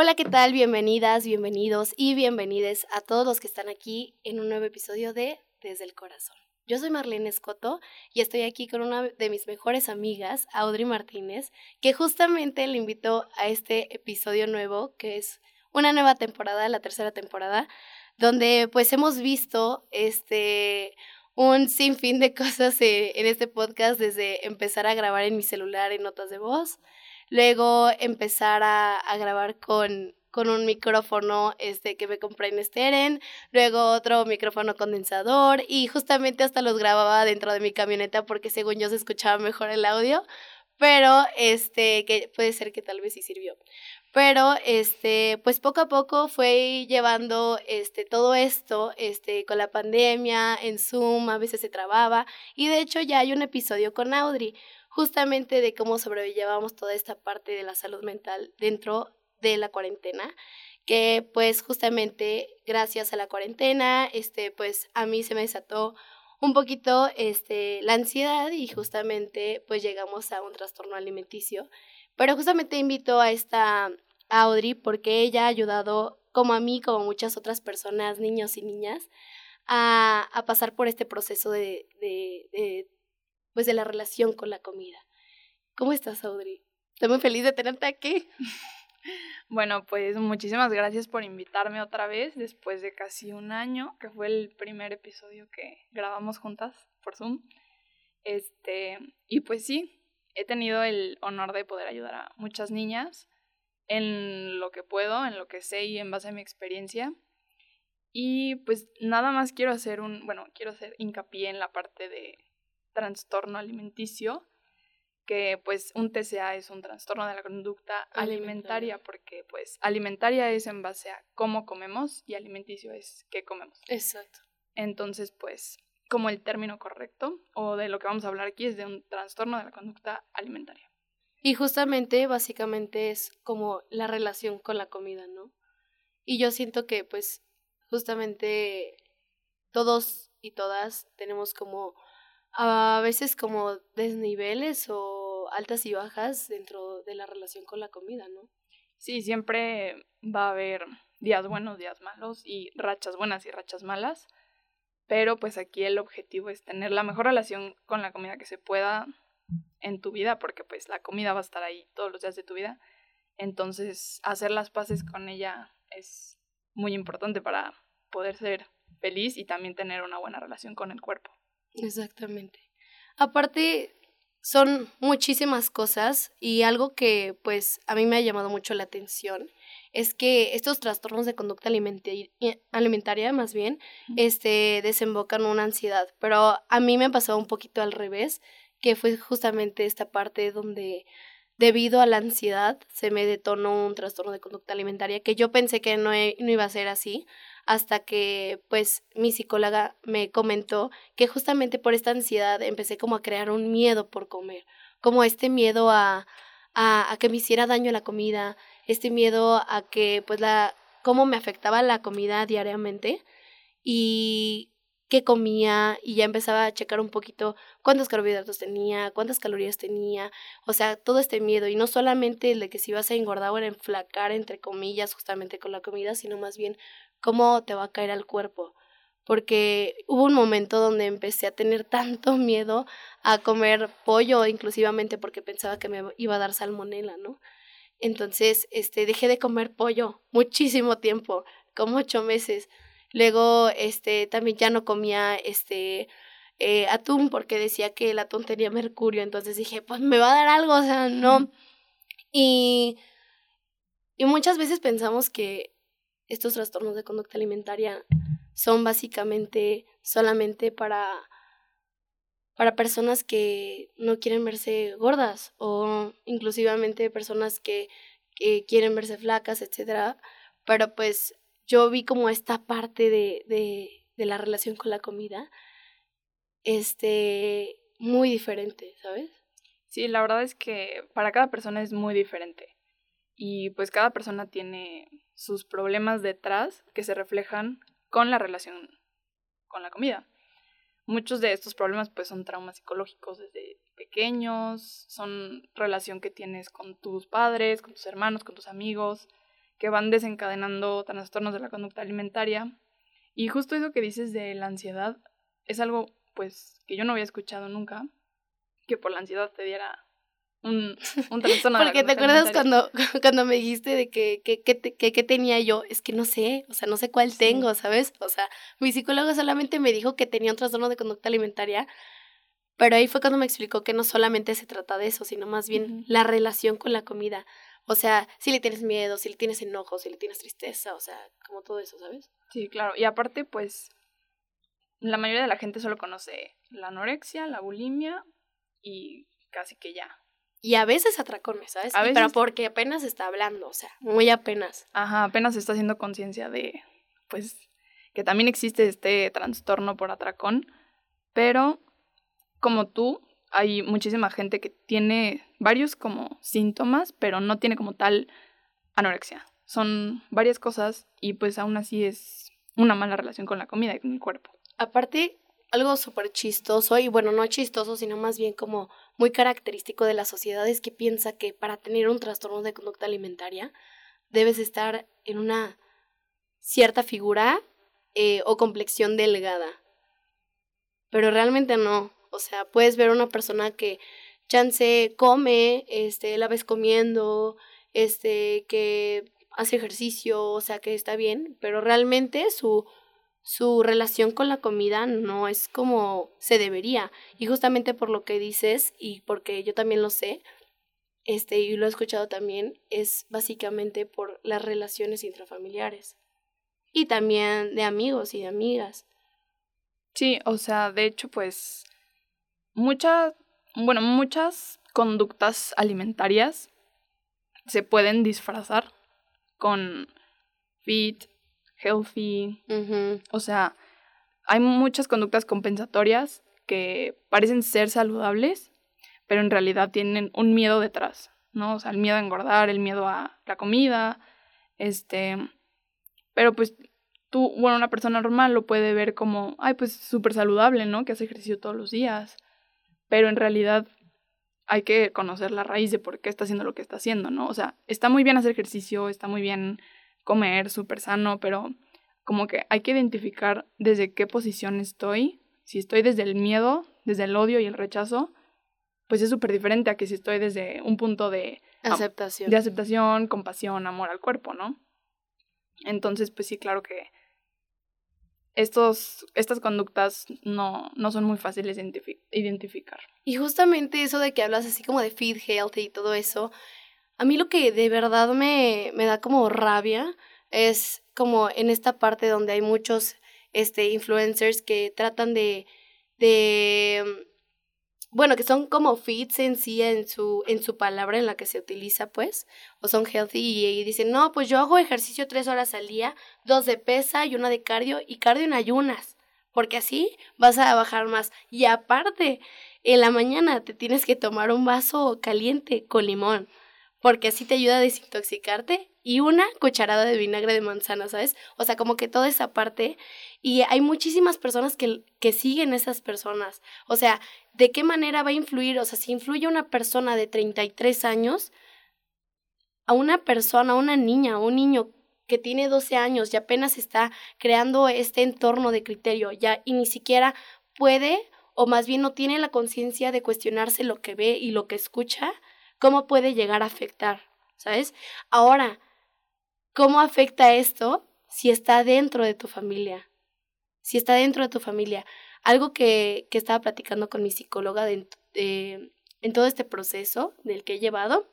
Hola, ¿qué tal? Bienvenidas, bienvenidos y bienvenides a todos los que están aquí en un nuevo episodio de Desde el Corazón. Yo soy Marlene Escoto y estoy aquí con una de mis mejores amigas, Audrey Martínez, que justamente le invitó a este episodio nuevo, que es una nueva temporada, la tercera temporada, donde pues hemos visto este un sinfín de cosas eh, en este podcast, desde empezar a grabar en mi celular en notas de voz, luego empezar a, a grabar con, con un micrófono este, que me compré en Steren, luego otro micrófono condensador y justamente hasta los grababa dentro de mi camioneta porque según yo se escuchaba mejor el audio, pero este, que puede ser que tal vez sí sirvió. Pero este, pues poco a poco fue llevando este todo esto, este con la pandemia, en Zoom, a veces se trababa y de hecho ya hay un episodio con Audrey justamente de cómo sobrellevamos toda esta parte de la salud mental dentro de la cuarentena, que pues justamente gracias a la cuarentena, este pues a mí se me desató un poquito este la ansiedad y justamente pues llegamos a un trastorno alimenticio. Pero justamente invito a esta Audrey porque ella ha ayudado como a mí, como muchas otras personas, niños y niñas, a, a pasar por este proceso de pues de la relación con la comida. ¿Cómo estás, Audrey? Estoy muy feliz de tenerte aquí. Bueno, pues muchísimas gracias por invitarme otra vez después de casi un año, que fue el primer episodio que grabamos juntas por Zoom. Este, y pues sí, he tenido el honor de poder ayudar a muchas niñas en lo que puedo, en lo que sé y en base a mi experiencia. Y pues nada más quiero hacer un, bueno, quiero hacer hincapié en la parte de trastorno alimenticio, que pues un TCA es un trastorno de la conducta alimentaria, porque pues alimentaria es en base a cómo comemos y alimenticio es qué comemos. Exacto. Entonces, pues como el término correcto o de lo que vamos a hablar aquí es de un trastorno de la conducta alimentaria. Y justamente, básicamente es como la relación con la comida, ¿no? Y yo siento que pues justamente todos y todas tenemos como a veces como desniveles o altas y bajas dentro de la relación con la comida, ¿no? Sí, siempre va a haber días buenos, días malos y rachas buenas y rachas malas, pero pues aquí el objetivo es tener la mejor relación con la comida que se pueda en tu vida, porque pues la comida va a estar ahí todos los días de tu vida, entonces hacer las paces con ella es muy importante para poder ser feliz y también tener una buena relación con el cuerpo. Exactamente. Aparte, son muchísimas cosas y algo que pues a mí me ha llamado mucho la atención es que estos trastornos de conducta alimentaria más bien este desembocan una ansiedad, pero a mí me ha pasado un poquito al revés, que fue justamente esta parte donde debido a la ansiedad se me detonó un trastorno de conducta alimentaria que yo pensé que no, no iba a ser así hasta que pues mi psicóloga me comentó que justamente por esta ansiedad empecé como a crear un miedo por comer, como este miedo a, a, a que me hiciera daño la comida, este miedo a que pues la, cómo me afectaba la comida diariamente. Y qué comía y ya empezaba a checar un poquito cuántos carbohidratos tenía, cuántas calorías tenía, o sea, todo este miedo y no solamente el de que si ibas a engordar o a enflacar entre comillas justamente con la comida, sino más bien cómo te va a caer al cuerpo. Porque hubo un momento donde empecé a tener tanto miedo a comer pollo, inclusivamente porque pensaba que me iba a dar salmonela, ¿no? Entonces, este, dejé de comer pollo muchísimo tiempo, como ocho meses. Luego, este, también ya no comía, este, eh, atún porque decía que el atún tenía mercurio. Entonces dije, pues me va a dar algo, o sea, no. Y, y muchas veces pensamos que estos trastornos de conducta alimentaria son básicamente solamente para, para personas que no quieren verse gordas o inclusivamente personas que, quieren verse flacas, etc. Pero pues yo vi como esta parte de, de, la relación con la comida este, muy diferente, ¿sabes? Sí, la verdad es que para cada persona es muy diferente. Y pues cada persona tiene sus problemas detrás que se reflejan con la relación con la comida. Muchos de estos problemas pues son traumas psicológicos desde pequeños, son relación que tienes con tus padres, con tus hermanos, con tus amigos, que van desencadenando trastornos de la conducta alimentaria. Y justo eso que dices de la ansiedad es algo pues que yo no había escuchado nunca, que por la ansiedad te diera un, un trastorno Porque te acuerdas cuando, cuando me dijiste de que, que, que, tenía yo, es que no sé, o sea, no sé cuál tengo, ¿sabes? O sea, mi psicólogo solamente me dijo que tenía un trastorno de conducta alimentaria, pero ahí fue cuando me explicó que no solamente se trata de eso, sino más bien la relación con la comida. O sea, si le tienes miedo, si le tienes enojo, si le tienes tristeza, o sea, como todo eso, ¿sabes? Sí, claro. Y aparte, pues, la mayoría de la gente solo conoce la anorexia, la bulimia y casi que ya. Y a veces atracones, ¿sabes? A veces... Pero porque apenas está hablando, o sea, muy apenas. Ajá, apenas está haciendo conciencia de, pues, que también existe este trastorno por atracón, pero como tú, hay muchísima gente que tiene varios como síntomas, pero no tiene como tal anorexia. Son varias cosas y pues aún así es una mala relación con la comida y con el cuerpo. Aparte, algo súper chistoso, y bueno, no chistoso, sino más bien como muy característico de la sociedad es que piensa que para tener un trastorno de conducta alimentaria debes estar en una cierta figura eh, o complexión delgada. Pero realmente no. O sea, puedes ver a una persona que chance come, este, la ves comiendo, este, que hace ejercicio, o sea, que está bien, pero realmente su su relación con la comida no es como se debería. Y justamente por lo que dices y porque yo también lo sé, este, y lo he escuchado también, es básicamente por las relaciones intrafamiliares. Y también de amigos y de amigas. Sí, o sea, de hecho, pues, muchas, bueno, muchas conductas alimentarias se pueden disfrazar con fit, healthy. O sea, hay muchas conductas compensatorias que parecen ser saludables, pero en realidad tienen un miedo detrás, ¿no? O sea, el miedo a engordar, el miedo a la comida, este... Pero pues tú, bueno, una persona normal lo puede ver como, ay, pues súper saludable, ¿no? Que hace ejercicio todos los días. Pero en realidad hay que conocer la raíz de por qué está haciendo lo que está haciendo, ¿no? O sea, está muy bien hacer ejercicio, está muy bien comer súper sano, pero como que hay que identificar desde qué posición estoy. Si estoy desde el miedo, desde el odio y el rechazo, pues es súper diferente a que si estoy desde un punto de aceptación. de aceptación, compasión, amor al cuerpo, ¿no? Entonces, pues sí, claro que estos, estas conductas no, no son muy fáciles de identificar. Y justamente eso de que hablas así como de feed healthy y todo eso, a mí lo que de verdad me, me da como rabia es como en esta parte donde hay muchos este, influencers que tratan de, de bueno, que son como fits en sí, en su, en su palabra en la que se utiliza, pues, o son healthy y, dicen, no, pues yo hago ejercicio tres horas al día, dos de pesa y una de cardio, y cardio en ayunas, porque así vas a bajar más. Y aparte, en la mañana te tienes que tomar un vaso caliente con limón porque así te ayuda a desintoxicarte y una cucharada de vinagre de manzana, ¿sabes? O sea, como que toda esa parte y hay muchísimas personas que, que siguen esas personas. O sea, ¿de qué manera va a influir? O sea, si influye una persona de 33 años a una persona, a una niña, a un niño que tiene 12 años y apenas está creando este entorno de criterio ya y ni siquiera puede o más bien no tiene la conciencia de cuestionarse lo que ve y lo que escucha, cómo puede llegar a afectar, ¿sabes? Ahora, ¿cómo afecta esto si está dentro de tu familia? Si está dentro de tu familia. Algo que, que estaba platicando con mi psicóloga de, en todo este proceso del que he llevado,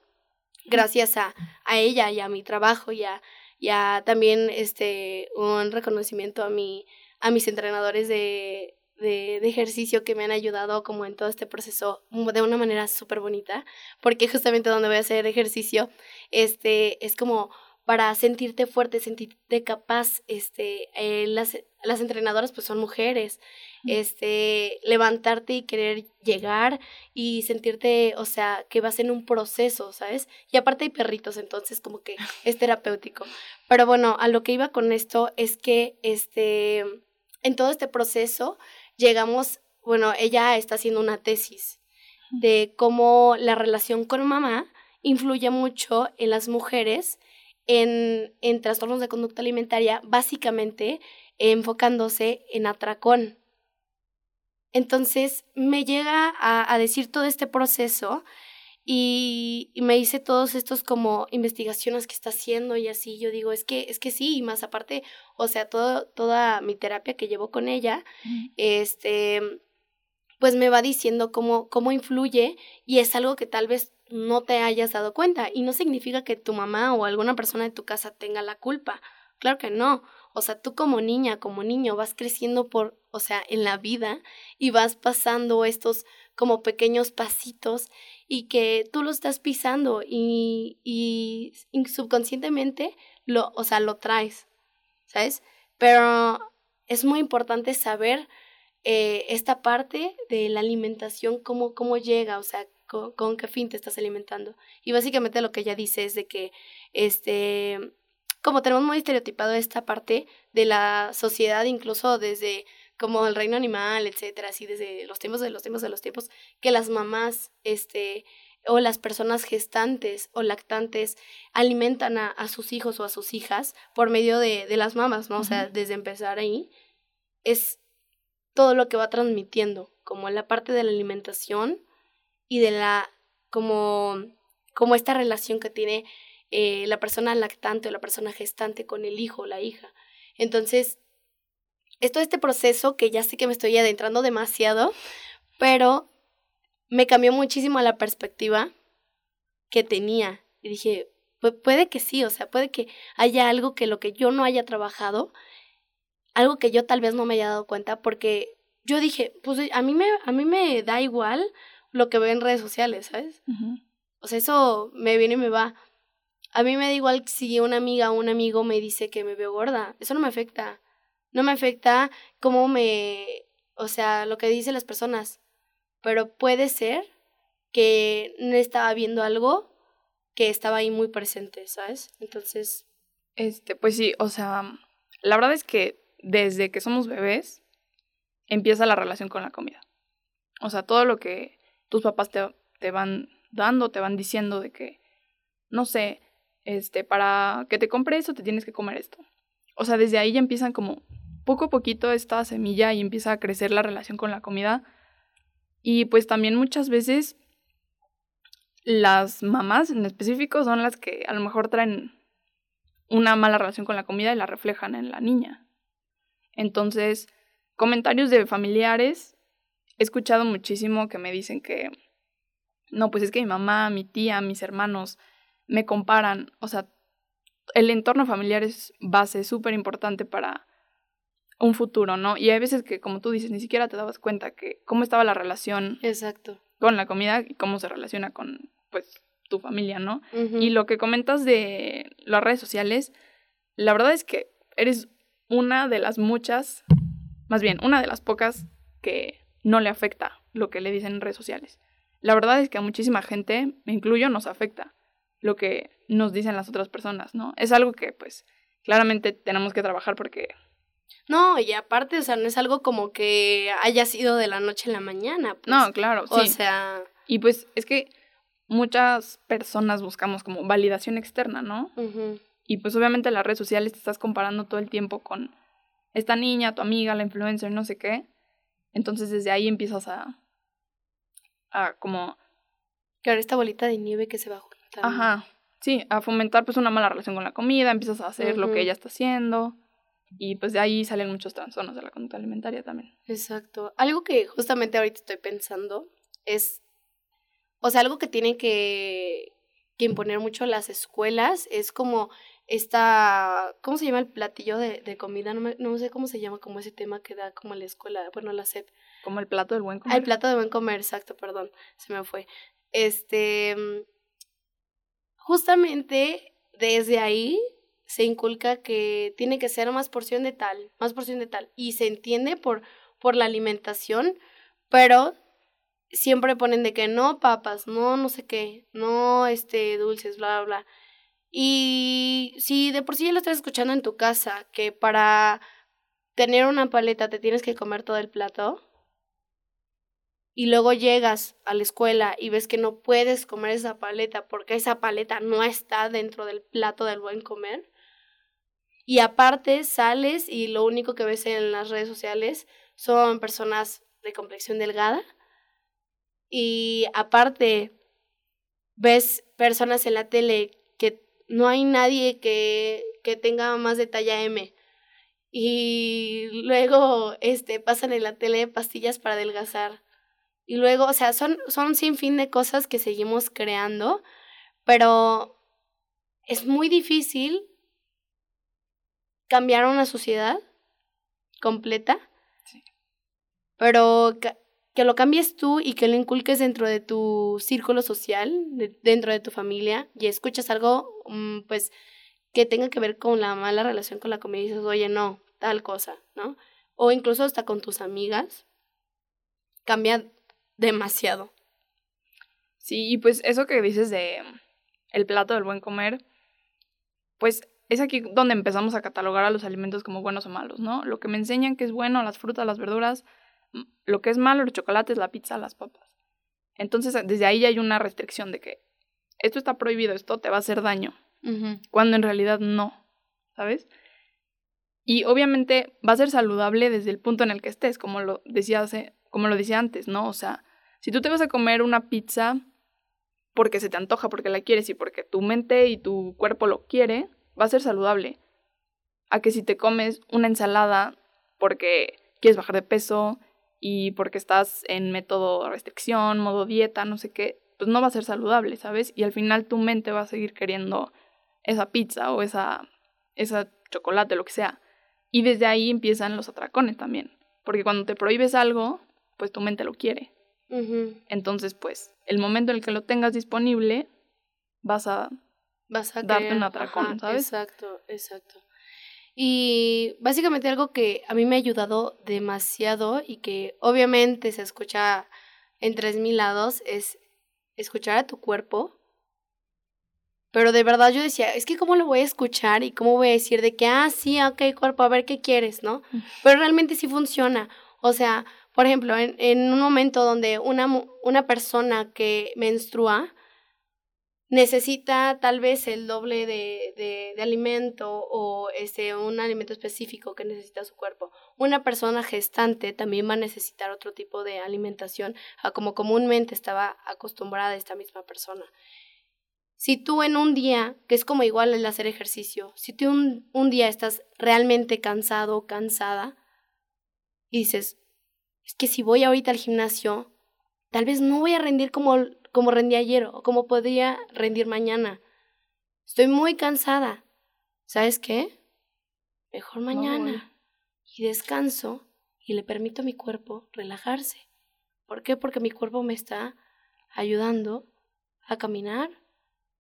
gracias a, a ella y a mi trabajo y a, también este, un reconocimiento a, mi, a mis entrenadores de, de, de, ejercicio que me han ayudado como en todo este proceso de una manera súper bonita, porque justamente donde voy a hacer ejercicio, este, es como para sentirte fuerte, sentirte capaz, este, eh, las, las entrenadoras pues son mujeres, este, levantarte y querer llegar y sentirte, o sea, que vas en un proceso, ¿sabes? Y aparte hay perritos, entonces como que es terapéutico. Pero bueno, a lo que iba con esto es que, este, en todo este proceso, llegamos, bueno, ella está haciendo una tesis de cómo la relación con mamá influye mucho en las mujeres en, en trastornos de conducta alimentaria, básicamente enfocándose en atracón. Entonces me llega a, a decir todo este proceso y, me hice todos estos como investigaciones que está haciendo y así yo digo es que es que sí y más aparte o sea todo, toda mi terapia que llevo con ella este pues me va diciendo cómo cómo influye y es algo que tal vez no te hayas dado cuenta y no significa que tu mamá o alguna persona de tu casa tenga la culpa claro que no o sea, tú como niña, como niño, vas creciendo por, o sea, en la vida y vas pasando estos como pequeños pasitos y que tú lo estás pisando y, y, subconscientemente lo, o sea, lo traes, ¿sabes? Pero es muy importante saber eh, esta parte de la alimentación, cómo, cómo llega, o sea, con, con, qué fin te estás alimentando. Y básicamente lo que ella dice es de que, este, como tenemos muy estereotipado esta parte de la sociedad, incluso desde como el reino animal, etcétera, así desde los tiempos de los tiempos de los tiempos, que las mamás, este, o las personas gestantes o lactantes alimentan a, a sus hijos o a sus hijas por medio de, de las mamás, ¿no? O sea, desde empezar ahí, es todo lo que va transmitiendo, como la parte de la alimentación y de la, como, como esta relación que tiene eh, la persona lactante o la persona gestante con el hijo o la hija. Entonces, es todo este proceso que ya sé que me estoy adentrando demasiado, pero me cambió muchísimo la perspectiva que tenía. Y dije, puede que sí, o sea, puede que haya algo que lo que yo no haya trabajado, algo que yo tal vez no me haya dado cuenta, porque yo dije, pues a mí me, a mí me da igual lo que veo en redes sociales, ¿sabes? O sea, eso me viene y me va. A mí me da igual si una amiga o un amigo me dice que me veo gorda. Eso no me afecta no me afecta cómo me, o sea, lo que dicen las personas, pero puede ser que no estaba viendo algo que estaba ahí muy presente, ¿sabes? Entonces... Este, pues sí, o sea, la verdad es que desde que somos bebés empieza la relación con la comida. O sea, todo lo que tus papás te, te van dando, te van diciendo de que, no sé, este, para que te compre eso te tienes que comer esto. O sea, desde ahí ya empiezan como poco a poquito esta semilla y empieza a crecer la relación con la comida. Y pues también muchas veces las mamás en específico son las que a lo mejor traen una mala relación con la comida y la reflejan en la niña. Entonces, comentarios de familiares, he escuchado muchísimo que me dicen que, no, pues es que mi mamá, mi tía, mis hermanos me comparan, o sea, el entorno familiar es base súper importante para un futuro, ¿no? Y hay veces que, como tú dices, ni siquiera te dabas cuenta que cómo estaba la relación Exacto. con la comida y cómo se relaciona con, pues, tu familia, ¿no? Y lo que comentas de las redes sociales, la verdad es que eres una de las muchas, más bien, una de las pocas que no le afecta lo que le dicen en redes sociales. La verdad es que a muchísima gente, me incluyo, nos afecta lo que nos dicen las otras personas, ¿no? Es algo que, pues, claramente tenemos que trabajar porque no, y aparte, o sea, no es algo como que haya sido de la noche a la mañana. Pues. No, claro, sí. O sea. Y pues es que muchas personas buscamos como validación externa, ¿no? Y pues obviamente en las redes sociales te estás comparando todo el tiempo con esta niña, tu amiga, la influencer, no sé qué. Entonces desde ahí empiezas a. a como. Claro, esta bolita de nieve que se va juntando. Ajá. Sí, a fomentar pues una mala relación con la comida, empiezas a hacer lo que ella está haciendo. Y pues de ahí salen muchos trastornos de la conducta alimentaria también. Exacto. Algo que justamente ahorita estoy pensando es, o sea, algo que tienen que, que imponer mucho las escuelas es como esta, ¿cómo se llama el platillo de, de comida? No, me, no sé cómo se llama, como ese tema que da como la escuela, bueno, la SEP. Como el plato del buen comer. el plato del buen comer, exacto, perdón, se me fue. Este, justamente desde ahí se inculca que tiene que ser más porción de tal, más porción de tal, y se entiende por, por la alimentación, pero siempre ponen de que no papas, no no sé qué, no este dulces, bla, bla, bla. Y si de por sí ya lo estás escuchando en tu casa, que para tener una paleta te tienes que comer todo el plato, y luego llegas a la escuela y ves que no puedes comer esa paleta porque esa paleta no está dentro del plato del buen comer. Y aparte sales y lo único que ves en las redes sociales son personas de complexión delgada. Y aparte ves personas en la tele que no hay nadie que, que tenga más de talla M. Y luego este, pasan en la tele pastillas para adelgazar y luego, o sea, son, son sin fin de cosas que seguimos creando, pero es muy difícil cambiar una sociedad completa, sí. pero que, lo cambies tú y que lo inculques dentro de tu círculo social, dentro de tu familia, y escuchas algo, mm, pues, que tenga que ver con la mala relación con la comida y dices, oye, no, tal cosa, ¿no? O incluso hasta con tus amigas, cambia demasiado. Sí, y pues eso que dices de el plato del buen comer, pues es aquí donde empezamos a catalogar a los alimentos como buenos o malos, ¿no? Lo que me enseñan que es bueno, las frutas, las verduras, lo que es malo, los chocolates, la pizza, las papas. Entonces, desde ahí hay una restricción de que esto está prohibido, esto te va a hacer daño, cuando en realidad no, ¿sabes? Y obviamente va a ser saludable desde el punto en el que estés, como lo decía hace, como lo decía antes, ¿no? O sea, si tú te vas a comer una pizza porque se te antoja, porque la quieres y porque tu mente y tu cuerpo lo quiere, va a ser saludable. A que si te comes una ensalada porque quieres bajar de peso y porque estás en método restricción, modo dieta, no sé qué, pues no va a ser saludable, ¿sabes? Y al final tu mente va a seguir queriendo esa pizza o esa, esa chocolate, lo que sea. Y desde ahí empiezan los atracones también. Porque cuando te prohíbes algo, pues tu mente lo quiere. Entonces, pues, el momento en el que lo tengas disponible, vas a, vas a darte un atracón, ¿sabes? Exacto, exacto. Y básicamente algo que a mí me ha ayudado demasiado y que obviamente se escucha en tres mil lados es escuchar a tu cuerpo. Pero de verdad yo decía, es que cómo lo voy a escuchar y cómo voy a decir de que, ah, sí, ok, cuerpo, a ver qué quieres, ¿no? Pero realmente sí funciona. O sea, por ejemplo, en, en un momento donde una, una persona que menstrua necesita tal vez el doble de, de, de, alimento o este, un alimento específico que necesita su cuerpo. Una persona gestante también va a necesitar otro tipo de alimentación a como comúnmente estaba acostumbrada esta misma persona. Si tú en un día, que es como igual el hacer ejercicio, si tú un, un día estás realmente cansado o cansada y dices, es que si voy ahorita al gimnasio, tal vez no voy a rendir como, como rendí ayer o como podría rendir mañana. Estoy muy cansada. ¿Sabes qué? Mejor mañana. y descanso y le permito a mi cuerpo relajarse. ¿Por qué? Porque mi cuerpo me está ayudando a caminar,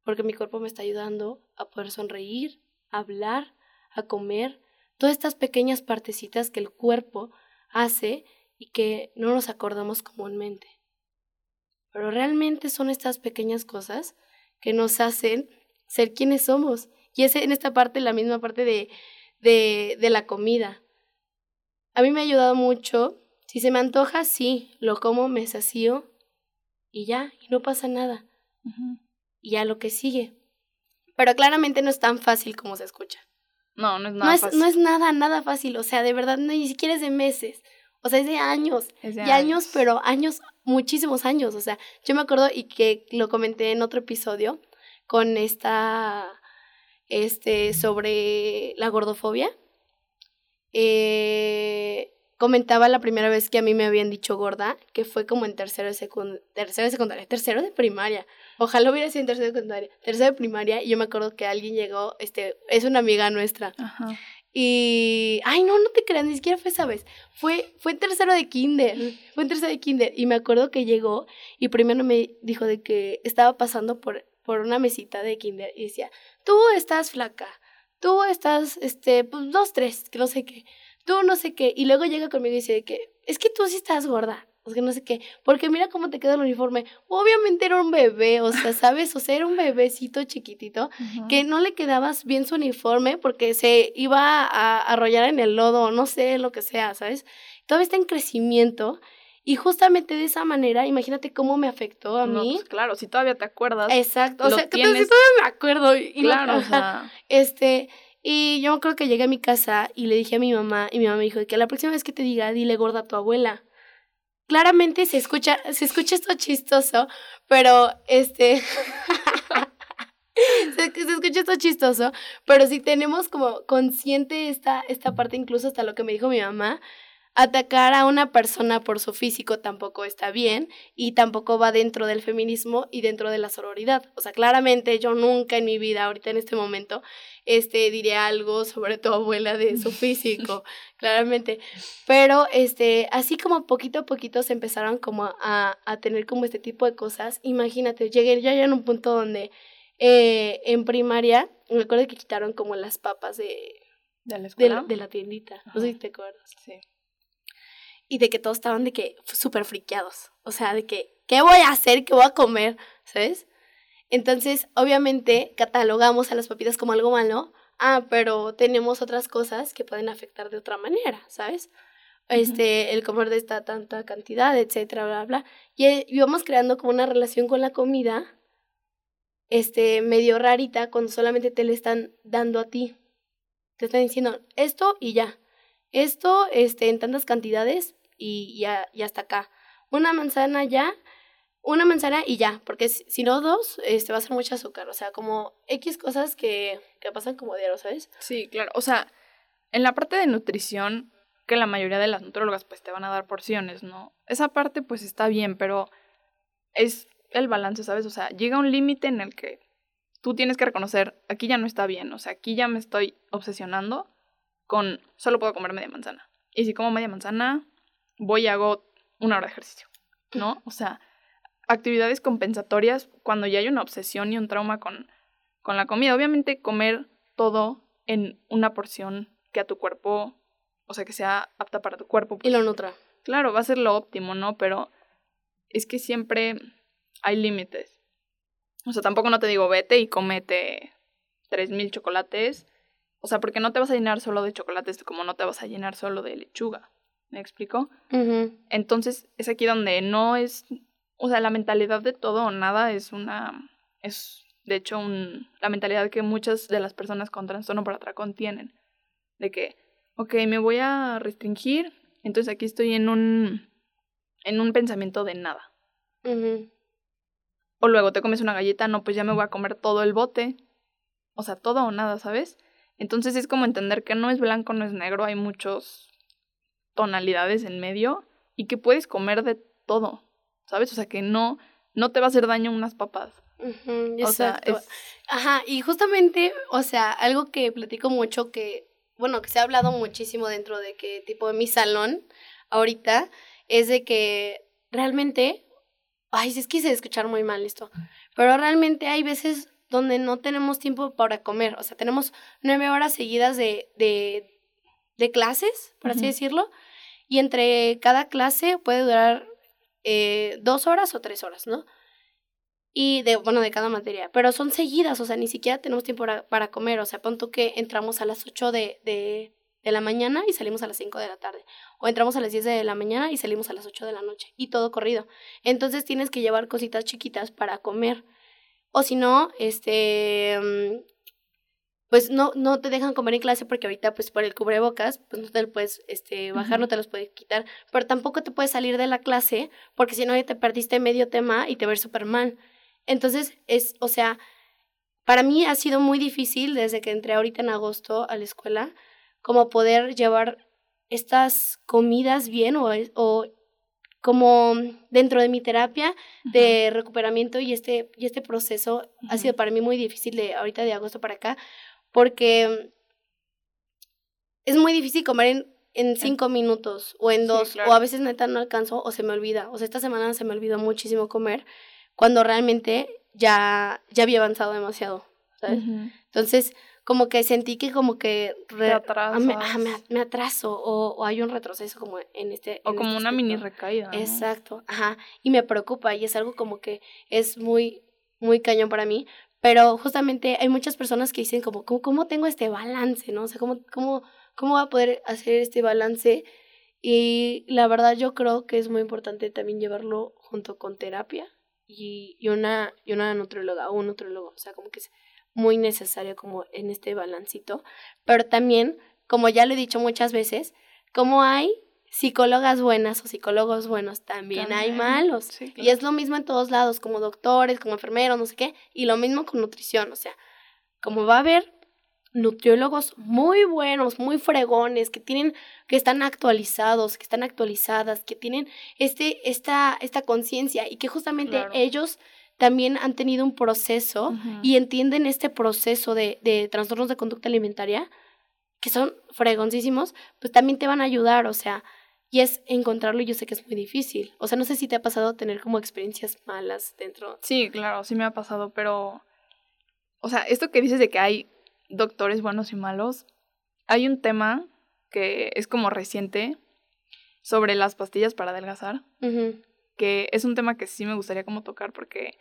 porque mi cuerpo me está ayudando a poder sonreír, a hablar, a comer, todas estas pequeñas partecitas que el cuerpo hace y que no nos acordamos comúnmente. Pero realmente son estas pequeñas cosas que nos hacen ser quienes somos. Y es en esta parte, la misma parte de, de, de la comida. A mí me ha ayudado mucho. Si se me antoja, sí, lo como, me sacío y ya, y no pasa nada. Y ya lo que sigue. Pero claramente no es tan fácil como se escucha. No, no es nada fácil. No es nada, nada fácil. O sea, de verdad, no, ni siquiera es de meses. O sea, es de años. y años. pero años, muchísimos años. O sea, yo me acuerdo y que lo comenté en otro episodio con esta, este, sobre la gordofobia. Eh, comentaba la primera vez que a mí me habían dicho gorda, que fue como en tercero de, de secundaria, tercero de primaria. Ojalá hubiera sido en tercero de secundaria, tercero de primaria, y yo me acuerdo que alguien llegó, este, es una amiga nuestra, Ajá. Y, ay, no, no te creas, ni siquiera fue esa vez. Fue, fue tercero de kinder, fue en tercero de kinder. Y me acuerdo que llegó y primero me dijo de que estaba pasando por, por una mesita de kinder y decía, tú estás flaca, tú estás, este, pues dos, tres, que no sé qué, tú no sé qué. Y luego llega conmigo y dice que, es que tú sí estás gorda o sea, no sé qué, porque mira cómo te queda el uniforme. Obviamente era un bebé, o sea, ¿sabes? O sea, era un bebecito chiquitito que no le quedabas bien su uniforme porque se iba a arrollar en el lodo, no sé, lo que sea, ¿sabes? Todavía está en crecimiento Y justamente de esa manera, imagínate cómo me afectó a No, mí. pues claro, si todavía te acuerdas. Exacto, o sea, que tienes- todavía me acuerdo. Y claro, o sea, Este, y yo me acuerdo que llegué a mi casa y le dije a mi mamá, y mi mamá me dijo que la próxima vez que te diga, dile gorda a tu abuela. Claramente se escucha, se escucha esto chistoso, pero este. se, escucha esto chistoso, pero si tenemos como consciente esta, esta parte, incluso hasta lo que me dijo mi mamá, atacar a una persona por su físico tampoco está bien y tampoco va dentro del feminismo y dentro de la sororidad. O sea, claramente yo nunca en mi vida, ahorita en este momento, este, diré algo sobre tu abuela de su físico, claramente. Pero, este, así como poquito a poquito se empezaron como a, a tener como este tipo de cosas, imagínate, llegué ya, en un punto donde eh, en primaria, me acuerdo que quitaron como las papas de, de la de, escuela. la, de la tiendita, no sé Ajá. si te acuerdas. Sí. Y de que todos estaban de que súper friqueados, o sea, de que, ¿qué voy a hacer? ¿Qué voy a comer? ¿Sabes? Entonces, obviamente, catalogamos a las papitas como algo malo. Ah, pero tenemos otras cosas que pueden afectar de otra manera, ¿sabes? Este, el comer de esta tanta cantidad, etcétera, bla, bla. Y, eh, y vamos creando como una relación con la comida, este, medio rarita, cuando solamente te le están dando a ti. Te están diciendo esto y ya. Esto, este, en tantas cantidades y ya, y hasta acá. Una manzana ya, una manzana y ya, porque si si no dos, este, va a ser mucho azúcar. O sea, como X cosas que, que pasan como diario, ¿sabes? Sí, claro. O sea, en la parte de nutrición, que la mayoría de las nutrólogas pues te van a dar porciones, ¿no? Esa parte pues está bien, pero es el balance, ¿sabes? O sea, llega un límite en el que tú tienes que reconocer, aquí ya no está bien, o sea, aquí ya me estoy obsesionando con solo puedo comer media manzana. Y si como media manzana, voy y hago una hora de ejercicio, ¿no? O sea, actividades compensatorias cuando ya hay una obsesión y un trauma con, con la comida. Obviamente comer todo en una porción que a tu cuerpo, o sea, que sea apta para tu cuerpo. Y pues, lo nutra. claro, va a ser lo óptimo, ¿no? Pero es que siempre hay límites. O sea, tampoco no te digo vete y comete 3000 chocolates. O sea, porque no te vas a llenar solo de chocolates como no te vas a llenar solo de lechuga. ¿Me explico? Entonces es aquí donde no es, o sea, la mentalidad de todo o nada es una, es de hecho un, la mentalidad que muchas de las personas con trastorno por atracón tienen. De que, ok, me voy a restringir, entonces aquí estoy en un, en un pensamiento de nada. O luego te comes una galleta, no, pues ya me voy a comer todo el bote. O sea, todo o nada, ¿sabes? Entonces es como entender que no es blanco, no es negro, hay muchos tonalidades en medio y que puedes comer de todo, ¿sabes? O sea, que no, no te va a hacer daño unas papas. O sea, es- Ajá, y justamente, o sea, algo que platico mucho que, bueno, que se ha hablado muchísimo dentro de que, tipo, de mi salón, ahorita, es de que realmente, ay, es que se escuchar muy mal esto, pero realmente hay veces donde no tenemos tiempo para comer, o sea, tenemos nueve horas seguidas de, de, de clases, por así decirlo, y entre cada clase puede durar eh, dos horas o tres horas, ¿no? Y de, bueno, de cada materia, pero son seguidas, o sea, ni siquiera tenemos tiempo para, para comer, o sea, pon tú que entramos a las 8 de, de, de la mañana y salimos a las 5 de la tarde, o entramos a las 10 de la mañana y salimos a las 8 de la noche, y todo corrido. Entonces tienes que llevar cositas chiquitas para comer, o si no, este, mm, pues no, no te dejan comer en clase porque ahorita, pues por el cubrebocas, pues no te lo puedes este, bajar, no te los puedes quitar, pero tampoco te puedes salir de la clase porque si no ya te perdiste medio tema y te ves súper mal. Entonces, es, o sea, para mí ha sido muy difícil desde que entré ahorita en agosto a la escuela, como poder llevar estas comidas bien o como dentro de mi terapia de recuperamiento y este, y este proceso ha sido para mí muy difícil de ahorita de agosto para acá, porque es muy difícil comer en, en cinco minutos o en Sí, dos, claro. o a veces neta no alcanzo o se me olvida. O sea, esta semana se me olvidó muchísimo comer cuando realmente ya, ya había avanzado demasiado, ¿sabes? Entonces, como que sentí que como que re- Te ah, me, ah, me- me atraso o, o hay un retroceso como en este O en como este una mini recaída. ¿no? Exacto, ajá. Y me preocupa y es algo como que es muy, muy cañón para mí. Pero justamente hay muchas personas que dicen como, ¿cómo, cómo tengo este balance, no? O sea, ¿cómo, cómo, ¿cómo voy a poder hacer este balance? Y la verdad yo creo que es muy importante también llevarlo junto con terapia y, y, una, y una nutrióloga o un nutriólogo. O sea, como que es muy necesario como en este balancito. Pero también, como ya lo he dicho muchas veces, como hay psicólogas buenas o psicólogos buenos, también, hay malos. Y es lo mismo en todos lados, como doctores, como enfermeros, no sé qué. Y lo mismo con nutrición, o sea, como va a haber nutriólogos muy buenos, muy fregones, que tienen, que están actualizados, que están actualizadas, que tienen este, esta, esta conciencia y que justamente ellos también han tenido un proceso y entienden este proceso de, de trastornos de conducta alimentaria, que son fregoncísimos, pues también te van a ayudar, o sea, y es encontrarlo y yo sé que es muy difícil. O sea, no sé si te ha pasado tener como experiencias malas dentro. Sí, claro, sí me ha pasado, pero, o sea, esto que dices de que hay doctores buenos y malos, hay un tema que es como reciente sobre las pastillas para adelgazar, que es un tema que sí me gustaría como tocar porque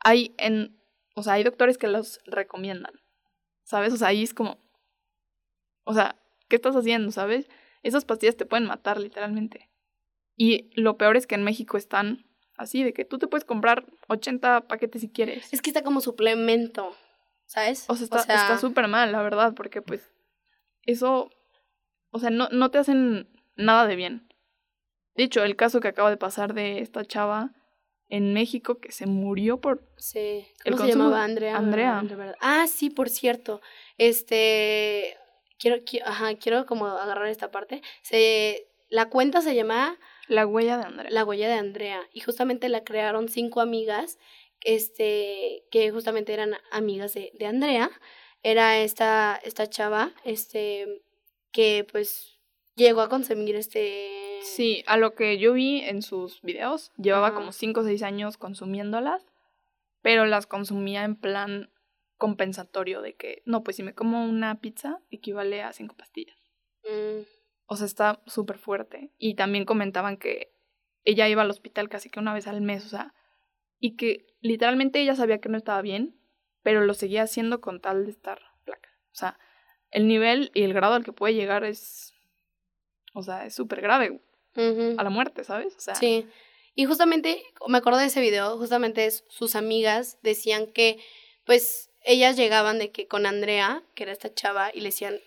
hay en, o sea, hay doctores que los recomiendan, ¿sabes? O sea, ahí es como, o sea, ¿qué estás haciendo, sabes? Esas pastillas te pueden matar literalmente. Y lo peor es que en México están así, de que tú te puedes comprar 80 paquetes si quieres. Es que está como suplemento. ¿sabes? O sea, está súper mal, la verdad, porque pues eso, o sea, no, no te hacen nada de bien. De hecho, el caso que acaba de pasar de esta chava en México que se murió por... Sí, ¿cómo se llamaba? Andrea. Andrea. Ah, sí, por cierto. Este, quiero, quiero, ajá, quiero como agarrar esta parte. Se, la cuenta se llama... La huella de Andrea. La huella de Andrea. Y justamente la crearon cinco amigas este, que justamente eran amigas de, de Andrea, era esta, esta chava, este, que pues llegó a consumir este... Sí, a lo que yo vi en sus videos, llevaba como 5 o 6 años consumiéndolas, pero las consumía en plan compensatorio de que, no, pues si me como una pizza, equivale a 5 pastillas. Mm. O sea, está súper fuerte. Y también comentaban que ella iba al hospital casi que una vez al mes, o sea, y que literalmente ella sabía que no estaba bien, pero lo seguía haciendo con tal de estar flaca. O sea, el nivel y el grado al que puede llegar es, o sea, es súper grave. A la muerte, ¿sabes? O sea, sí. Y justamente, me acuerdo de ese video, justamente sus amigas decían que, pues, ellas llegaban de que con Andrea, que era esta chava, y le decían,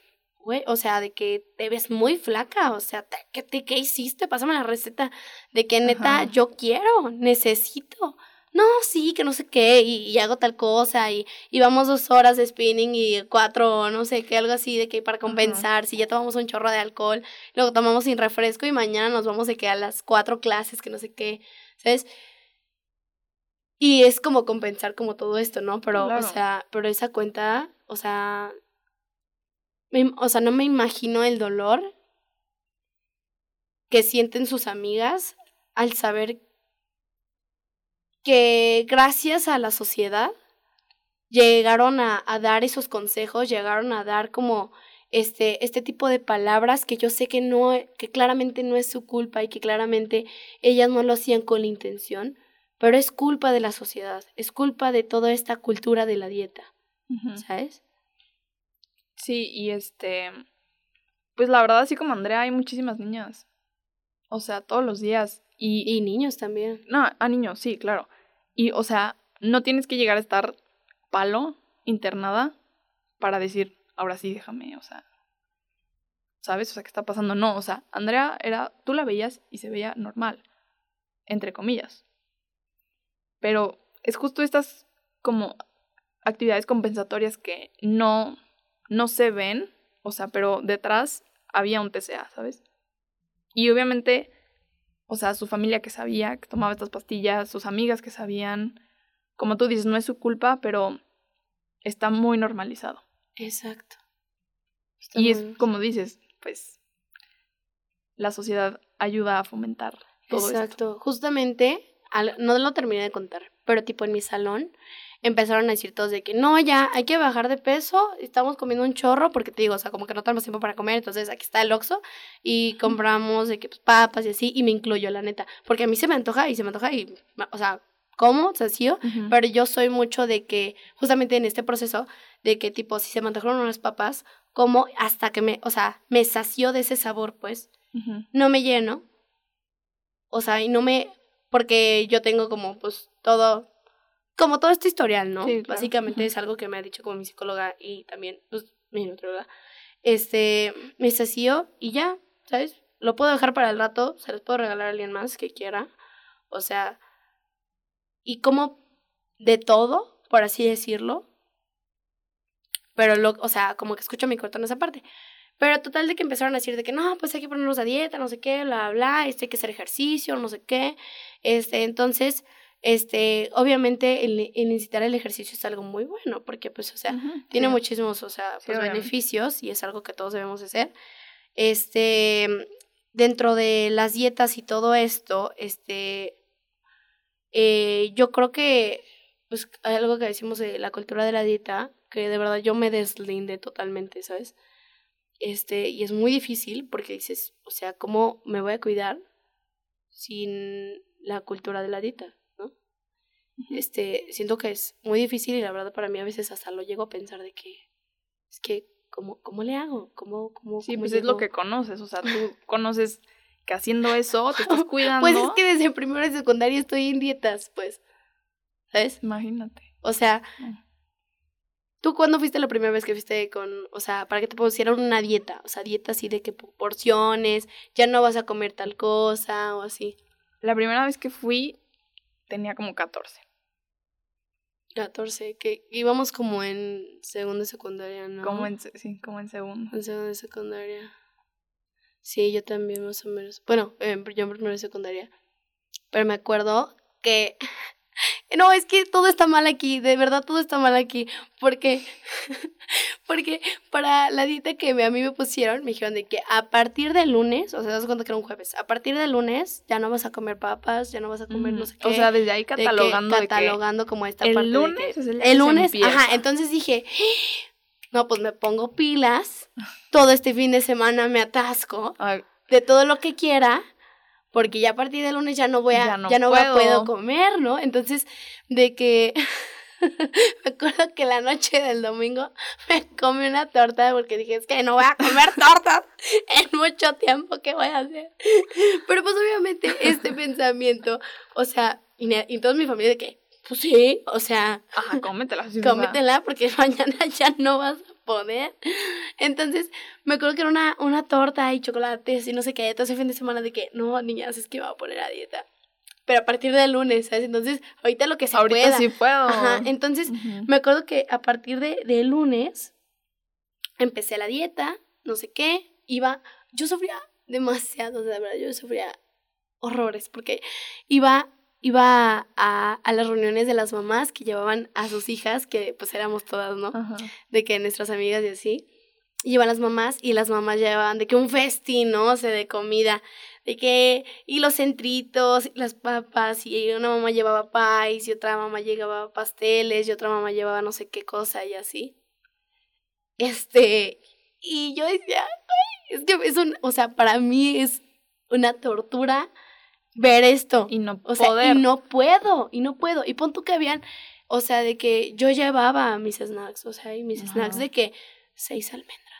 güey, o sea, de que te ves muy flaca, o sea, ¿qué, qué hiciste? Pásame la receta de que neta yo quiero, necesito no, sí, que no sé qué, y, hago tal cosa, y, y, vamos dos horas de spinning y cuatro, no sé qué, algo así, de que para compensar, si ya tomamos un chorro de alcohol, luego tomamos sin refresco y mañana nos vamos de que a las cuatro clases, que no sé qué, ¿sabes? Y es como compensar como todo esto, ¿no? Pero, o sea, pero esa cuenta, o sea, o sea, no me imagino el dolor que sienten sus amigas al saber que gracias a la sociedad llegaron a, a, dar esos consejos, llegaron a dar como este, este tipo de palabras que yo sé que no, que claramente no es su culpa y que claramente ellas no lo hacían con la intención, pero es culpa de la sociedad, es culpa de toda esta cultura de la dieta, ¿sabes? Sí, y este, pues la verdad, así como Andrea, hay muchísimas niñas. O sea, todos los días. Y, niños también. No, a niños, sí, claro. Y, o sea, no tienes que llegar a estar palo, internada, para decir, ahora sí, déjame, o sea, ¿sabes? O sea, ¿qué está pasando? No, o sea, Andrea era, tú la veías y se veía normal, entre comillas. Pero es justo estas como actividades compensatorias que no, no se ven, o sea, pero detrás había un TCA, ¿sabes? Y obviamente o sea, su familia que sabía que tomaba estas pastillas, sus amigas que sabían. Como tú dices, no es su culpa, pero está muy normalizado. Exacto. y es como dices, pues la sociedad ayuda a fomentar todo Exacto. Justamente, no lo terminé de contar, pero tipo en mi salón empezaron a decir todos de que no, ya hay que bajar de peso, estamos comiendo un chorro, porque te digo, o sea, como que no tenemos tiempo para comer, entonces aquí está el Oxxo y compramos de que pues, papas y así, y me incluyo, la neta, porque a mí se me antoja y se me antoja y, o sea, como, sencillo, pero yo soy mucho de que, justamente en este proceso, de que tipo, si se me antojaron unas papas, como hasta que me, o sea, me sació de ese sabor, pues. no me lleno. O sea, y no me, porque yo tengo como pues todo, como todo este historial, ¿no? Básicamente es algo que me ha dicho como mi psicóloga y también pues mi nutrióloga. Este, me sació y ya, ¿sabes? Lo puedo dejar para el rato, se los puedo regalar a alguien más que quiera. O sea, y como de todo, por así decirlo. Pero, lo, o sea, como que escucho mi corto en esa parte. Pero total de que empezaron a decir de que no, pues hay que ponernos a dieta, no sé qué, bla, bla, este, hay que hacer ejercicio, no sé qué. Este, entonces, este, obviamente el, el incitar el ejercicio es algo muy bueno, porque pues, o sea, tiene muchísimos, o sea, pues, beneficios y es algo que todos debemos hacer. Este, dentro de las dietas y todo esto, este, eh, yo creo que, pues, hay algo que decimos de la cultura de la dieta, que de verdad yo me deslinde totalmente, ¿sabes? Este, y es muy difícil porque dices, o sea, ¿cómo me voy a cuidar sin la cultura de la dieta. Este, siento que es muy difícil y la verdad para mí a veces hasta lo llego a pensar de que, es que, ¿cómo, cómo le hago? ¿Cómo, cómo, sí, pues es lo que conoces, o sea, tú conoces que haciendo eso te estás cuidando. pues es que desde primero y secundaria estoy en dietas, pues, ¿sabes? Imagínate. O sea, mm. ¿Tú cuándo fuiste la primera vez que fuiste con, o sea, para que te pusieran una dieta? O sea, dieta así de que porciones, ya no vas a comer tal cosa o así. La primera vez que fui tenía como 14. 14, que íbamos como en segundo secundaria, ¿no? Como en, sí, como en segundo. En segundo de secundaria. Sí, yo también más o menos. Bueno, yo en primero de secundaria. Pero me acuerdo que no, es que todo está mal aquí, de verdad todo está mal aquí, porque, porque para la dieta que a mí me pusieron, me dijeron de que a partir del lunes, o sea, das cuenta que era un jueves, a partir del lunes ya no vas a comer papas, ya no vas a comer no sé qué. O sea, desde ahí catalogando. catalogando como esta el parte. Lunes es el, el lunes, ajá, entonces dije, no, pues me pongo pilas, todo este fin de semana me atasco de todo lo que quiera porque ya a partir del lunes ya no voy a, ya no, ya no puedo. comer, ¿no? Entonces, de que me acuerdo que la noche del domingo me comí una torta porque dije, es que no voy a comer tortas en mucho tiempo, ¿qué voy a hacer? Pero pues obviamente este pensamiento, o sea, y, y toda mi familia de que, pues sí, o sea, ajá, cómetela. cómetela porque mañana ya no vas poder. Entonces, me acuerdo que era una, una torta y chocolates y no sé qué. Todo ese fin de semana de que, no, niñas, es que iba a poner a dieta. Pero a partir del lunes, ¿sabes? Entonces, ahorita lo que se ahorita sí puedo. Ajá. Entonces, me acuerdo que a partir de, de lunes empecé la dieta, no sé qué. Iba, yo sufría demasiado, de verdad, yo sufría horrores porque iba iba a, a, las reuniones de las mamás que llevaban a sus hijas, que pues éramos todas, ¿no? De que nuestras amigas y así. Iban las mamás y las mamás llevaban de que un festín, ¿no? O sea, de comida. De que, y los centritos, y las papas, y una mamá llevaba pais, y otra mamá llevaba pasteles, y otra mamá llevaba no sé qué cosa, y así. Este, y yo decía, Ay, es que es un, o sea, para mí es una tortura ver esto. Y no o poder. y no puedo, y no puedo. Y pon tú que habían, o sea, de que yo llevaba mis snacks, o sea, y mis snacks de que seis almendras.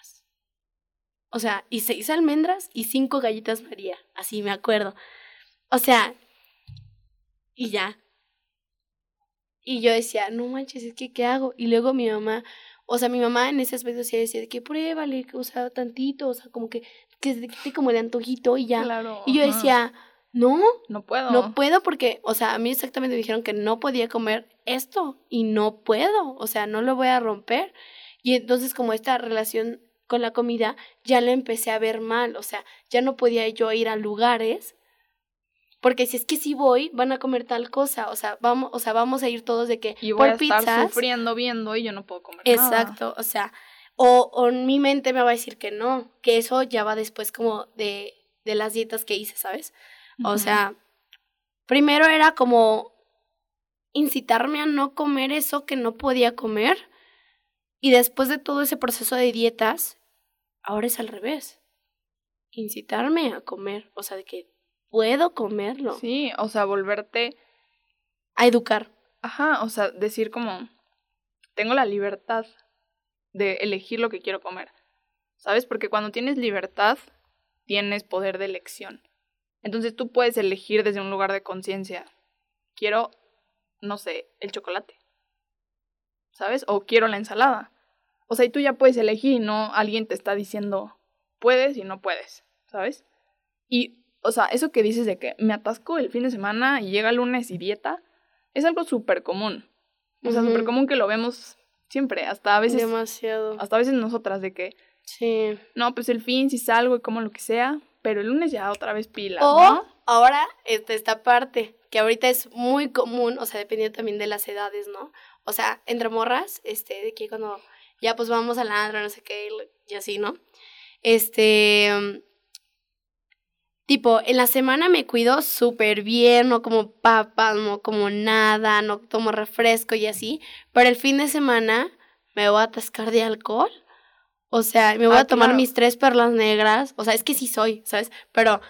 O sea, y seis almendras y cinco galletas María, así me acuerdo. O sea, y ya. Y yo decía, no manches, es que ¿qué hago? Y luego mi mamá, o sea, mi mamá en ese aspecto sí decía de que pruébale, que o sea, tantito, o sea, como que, que se quite como de antojito y ya. Claro, y yo decía, no, no puedo. No puedo porque, o sea, a mí exactamente me dijeron que no podía comer esto y no puedo, o sea, no lo voy a romper. Y entonces como esta relación con la comida ya la empecé a ver mal, o sea, ya no podía yo ir a lugares porque si es que si voy van a comer tal cosa, o sea, vamos, o sea, vamos a ir todos de que y voy a estar sufriendo viendo y yo no puedo comer Exacto, o sea, o, o en mi mente me va a decir que no, que eso ya va después como de de las dietas que hice, ¿sabes? O sea, primero era como incitarme a no comer eso que no podía comer. Y después de todo ese proceso de dietas, ahora es al revés. Incitarme a comer, o sea, de que puedo comerlo. Sí, o sea, volverte a educar. Ajá, o sea, decir como, tengo la libertad de elegir lo que quiero comer. ¿Sabes? Porque cuando tienes libertad, tienes poder de elección. Entonces tú puedes elegir desde un lugar de conciencia. Quiero, no sé, el chocolate. ¿Sabes? O quiero la ensalada. O sea, y tú ya puedes elegir y no alguien te está diciendo puedes y no puedes. ¿Sabes? Y, o sea, eso que dices de que me atasco el fin de semana y llega el lunes y dieta, es algo súper común. O sea, súper común que lo vemos siempre, hasta a veces. Demasiado. Hasta a veces nosotras, de que. Sí. No, pues el fin, si salgo y como lo que sea, pero el lunes ya otra vez pila. O ahora, esta, esta parte, que ahorita es muy común, o sea, dependiendo también de las edades, ¿no? O sea, entre morras, este, de que cuando ya pues vamos al andro, no sé qué, y así, ¿no? Este Tipo, en la semana me cuido súper bien, no como papas, no como nada, no tomo refresco y así, pero el fin de semana me voy a atascar de alcohol. O sea, me voy Ah, a tomar claro. mis tres perlas negras. O sea, es que sí soy, ¿sabes? Pero,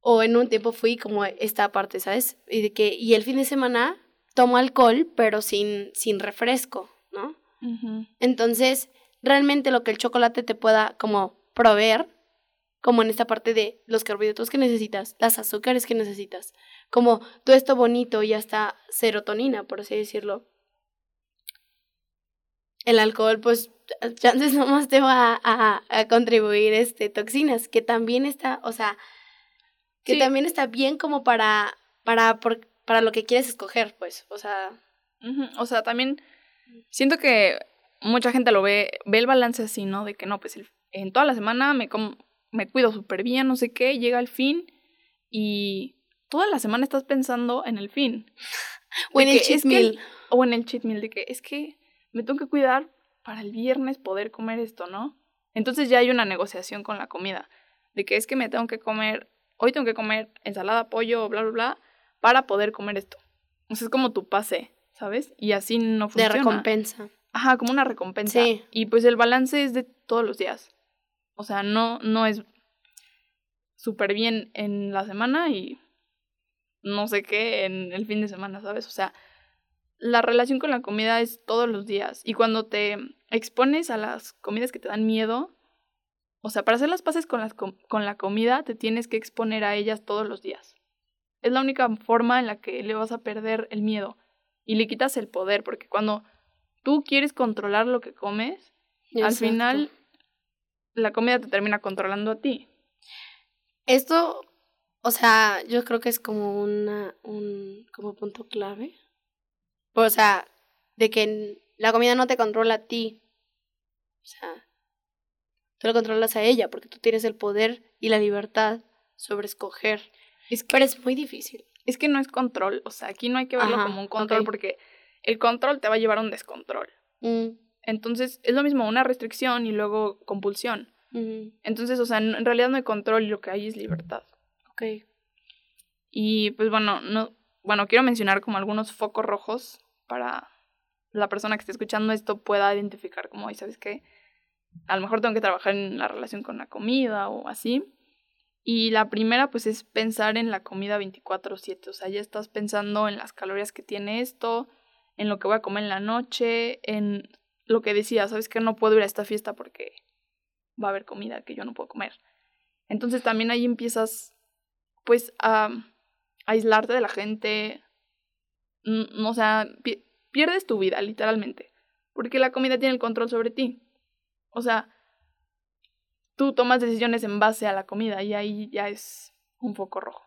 o en un tiempo fui como esta parte, ¿sabes? Y de que, y el fin de semana tomo alcohol, pero sin, sin refresco, ¿no? Entonces, realmente lo que el chocolate te pueda como proveer, como en esta parte de los carbohidratos que necesitas, las azúcares que necesitas, como todo esto bonito y hasta serotonina, por así decirlo. El alcohol, pues, chances nomás te va a, a contribuir este, toxinas, que también está, o sea, que Sí. también está bien como para, para, por- para lo que quieres escoger, pues, o sea, O sea, también siento que mucha gente lo ve, ve el balance así, ¿no? De que no, pues el- en toda la semana me, com- me cuido súper bien, no sé qué, llega el fin y toda la semana estás pensando en el fin. o en el cheat meal. O en el cheat meal, de que es que me tengo que cuidar para el viernes poder comer esto, ¿no? Entonces ya hay una negociación con la comida, de que es que me tengo que comer, hoy tengo que comer ensalada, pollo, bla, bla, bla, para poder comer esto. O sea, es como tu pase, ¿sabes? Y así no de funciona. recompensa. Ajá, como una recompensa. Sí. Y pues el balance es de todos los días. O sea, no, no es súper bien en la semana y no sé qué en el fin de semana, ¿sabes? O sea, la relación con la comida es todos los días. Y cuando te expones a las comidas que te dan miedo, o sea, para hacer las paces con, las com- con la comida, te tienes que exponer a ellas todos los días. Es la única forma en la que le vas a perder el miedo y le quitas el poder, porque cuando tú quieres controlar lo que comes, al final la comida te termina controlando a ti. Esto, o sea, yo creo que es como una, un, como punto clave. O sea, de que la comida no te controla a ti. O sea, tú la controlas a ella porque tú tienes el poder y la libertad sobre escoger. Es que, Pero es muy difícil. Es que no es control, o sea, aquí no hay que verlo Ajá, como un control porque el control te va a llevar a un descontrol. Mm, Entonces, es lo mismo una restricción y luego compulsión. Entonces, o sea, en realidad no hay control y lo que hay es libertad. ok. Y pues bueno, no, bueno, quiero mencionar como algunos focos rojos para la persona que esté escuchando esto pueda identificar como, "Ay, ¿sabes qué? A lo mejor tengo que trabajar en la relación con la comida o así. Y la primera pues es pensar en la comida 24/7, o sea, ya estás pensando en las calorías que tiene esto, en lo que voy a comer en la noche, en lo que decía, ¿sabes qué? No puedo ir a esta fiesta porque va a haber comida que yo no puedo comer. Entonces también ahí empiezas pues a aislarte de la gente, n- o sea, pi- pierdes tu vida literalmente, porque la comida tiene el control sobre ti. O sea, tú tomas decisiones en base a la comida y ahí ya es un foco rojo.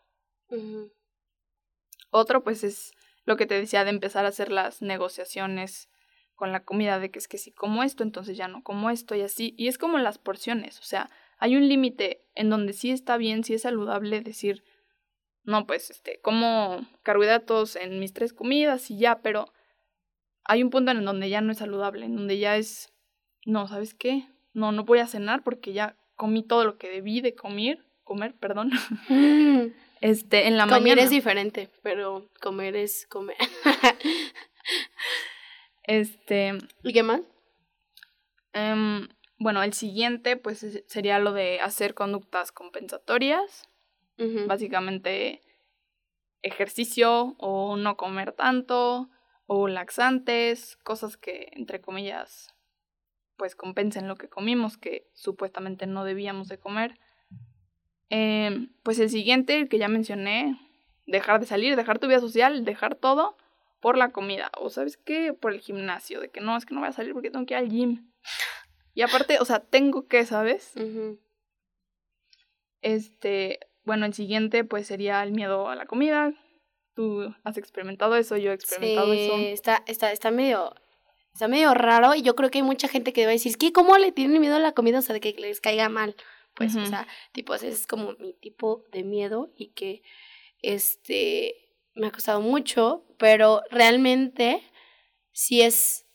Otro pues es lo que te decía de empezar a hacer las negociaciones con la comida de que es que si como esto, entonces ya no como esto y así. Y es como las porciones, o sea, hay un límite en donde sí está bien, sí es saludable decir, no, pues este, como carbohidratos en mis tres comidas y ya, pero hay un punto en donde ya no es saludable, en donde ya es, no, ¿sabes qué? No, no voy a cenar porque ya comí todo lo que debí de comer, comer, perdón, Mm, este, en la Comer mañana. es diferente, pero comer es comer. Este, ¿Y qué más? Em, bueno, el siguiente pues es- sería lo de hacer conductas compensatorias, básicamente ejercicio o no comer tanto o laxantes, cosas que entre comillas pues compensen lo que comimos que supuestamente no debíamos de comer. Em, pues el siguiente, el que ya mencioné, dejar de salir, dejar tu vida social, dejar todo por la comida. O sabes qué, por el gimnasio, de que no, es que no voy a salir porque tengo que ir al gym. Y aparte, o sea, tengo que, ¿sabes? Este, bueno, el siguiente pues sería el miedo a la comida. Tú has experimentado eso, yo he experimentado sí, eso. Está, está, está medio, está medio raro y yo creo que hay mucha gente que debe decir, ¿qué? ¿Cómo le tienen miedo a la comida? O sea, de que les caiga mal. Pues, o sea, tipo, ese es como mi tipo de miedo y que, este, me ha costado mucho, pero realmente sí es,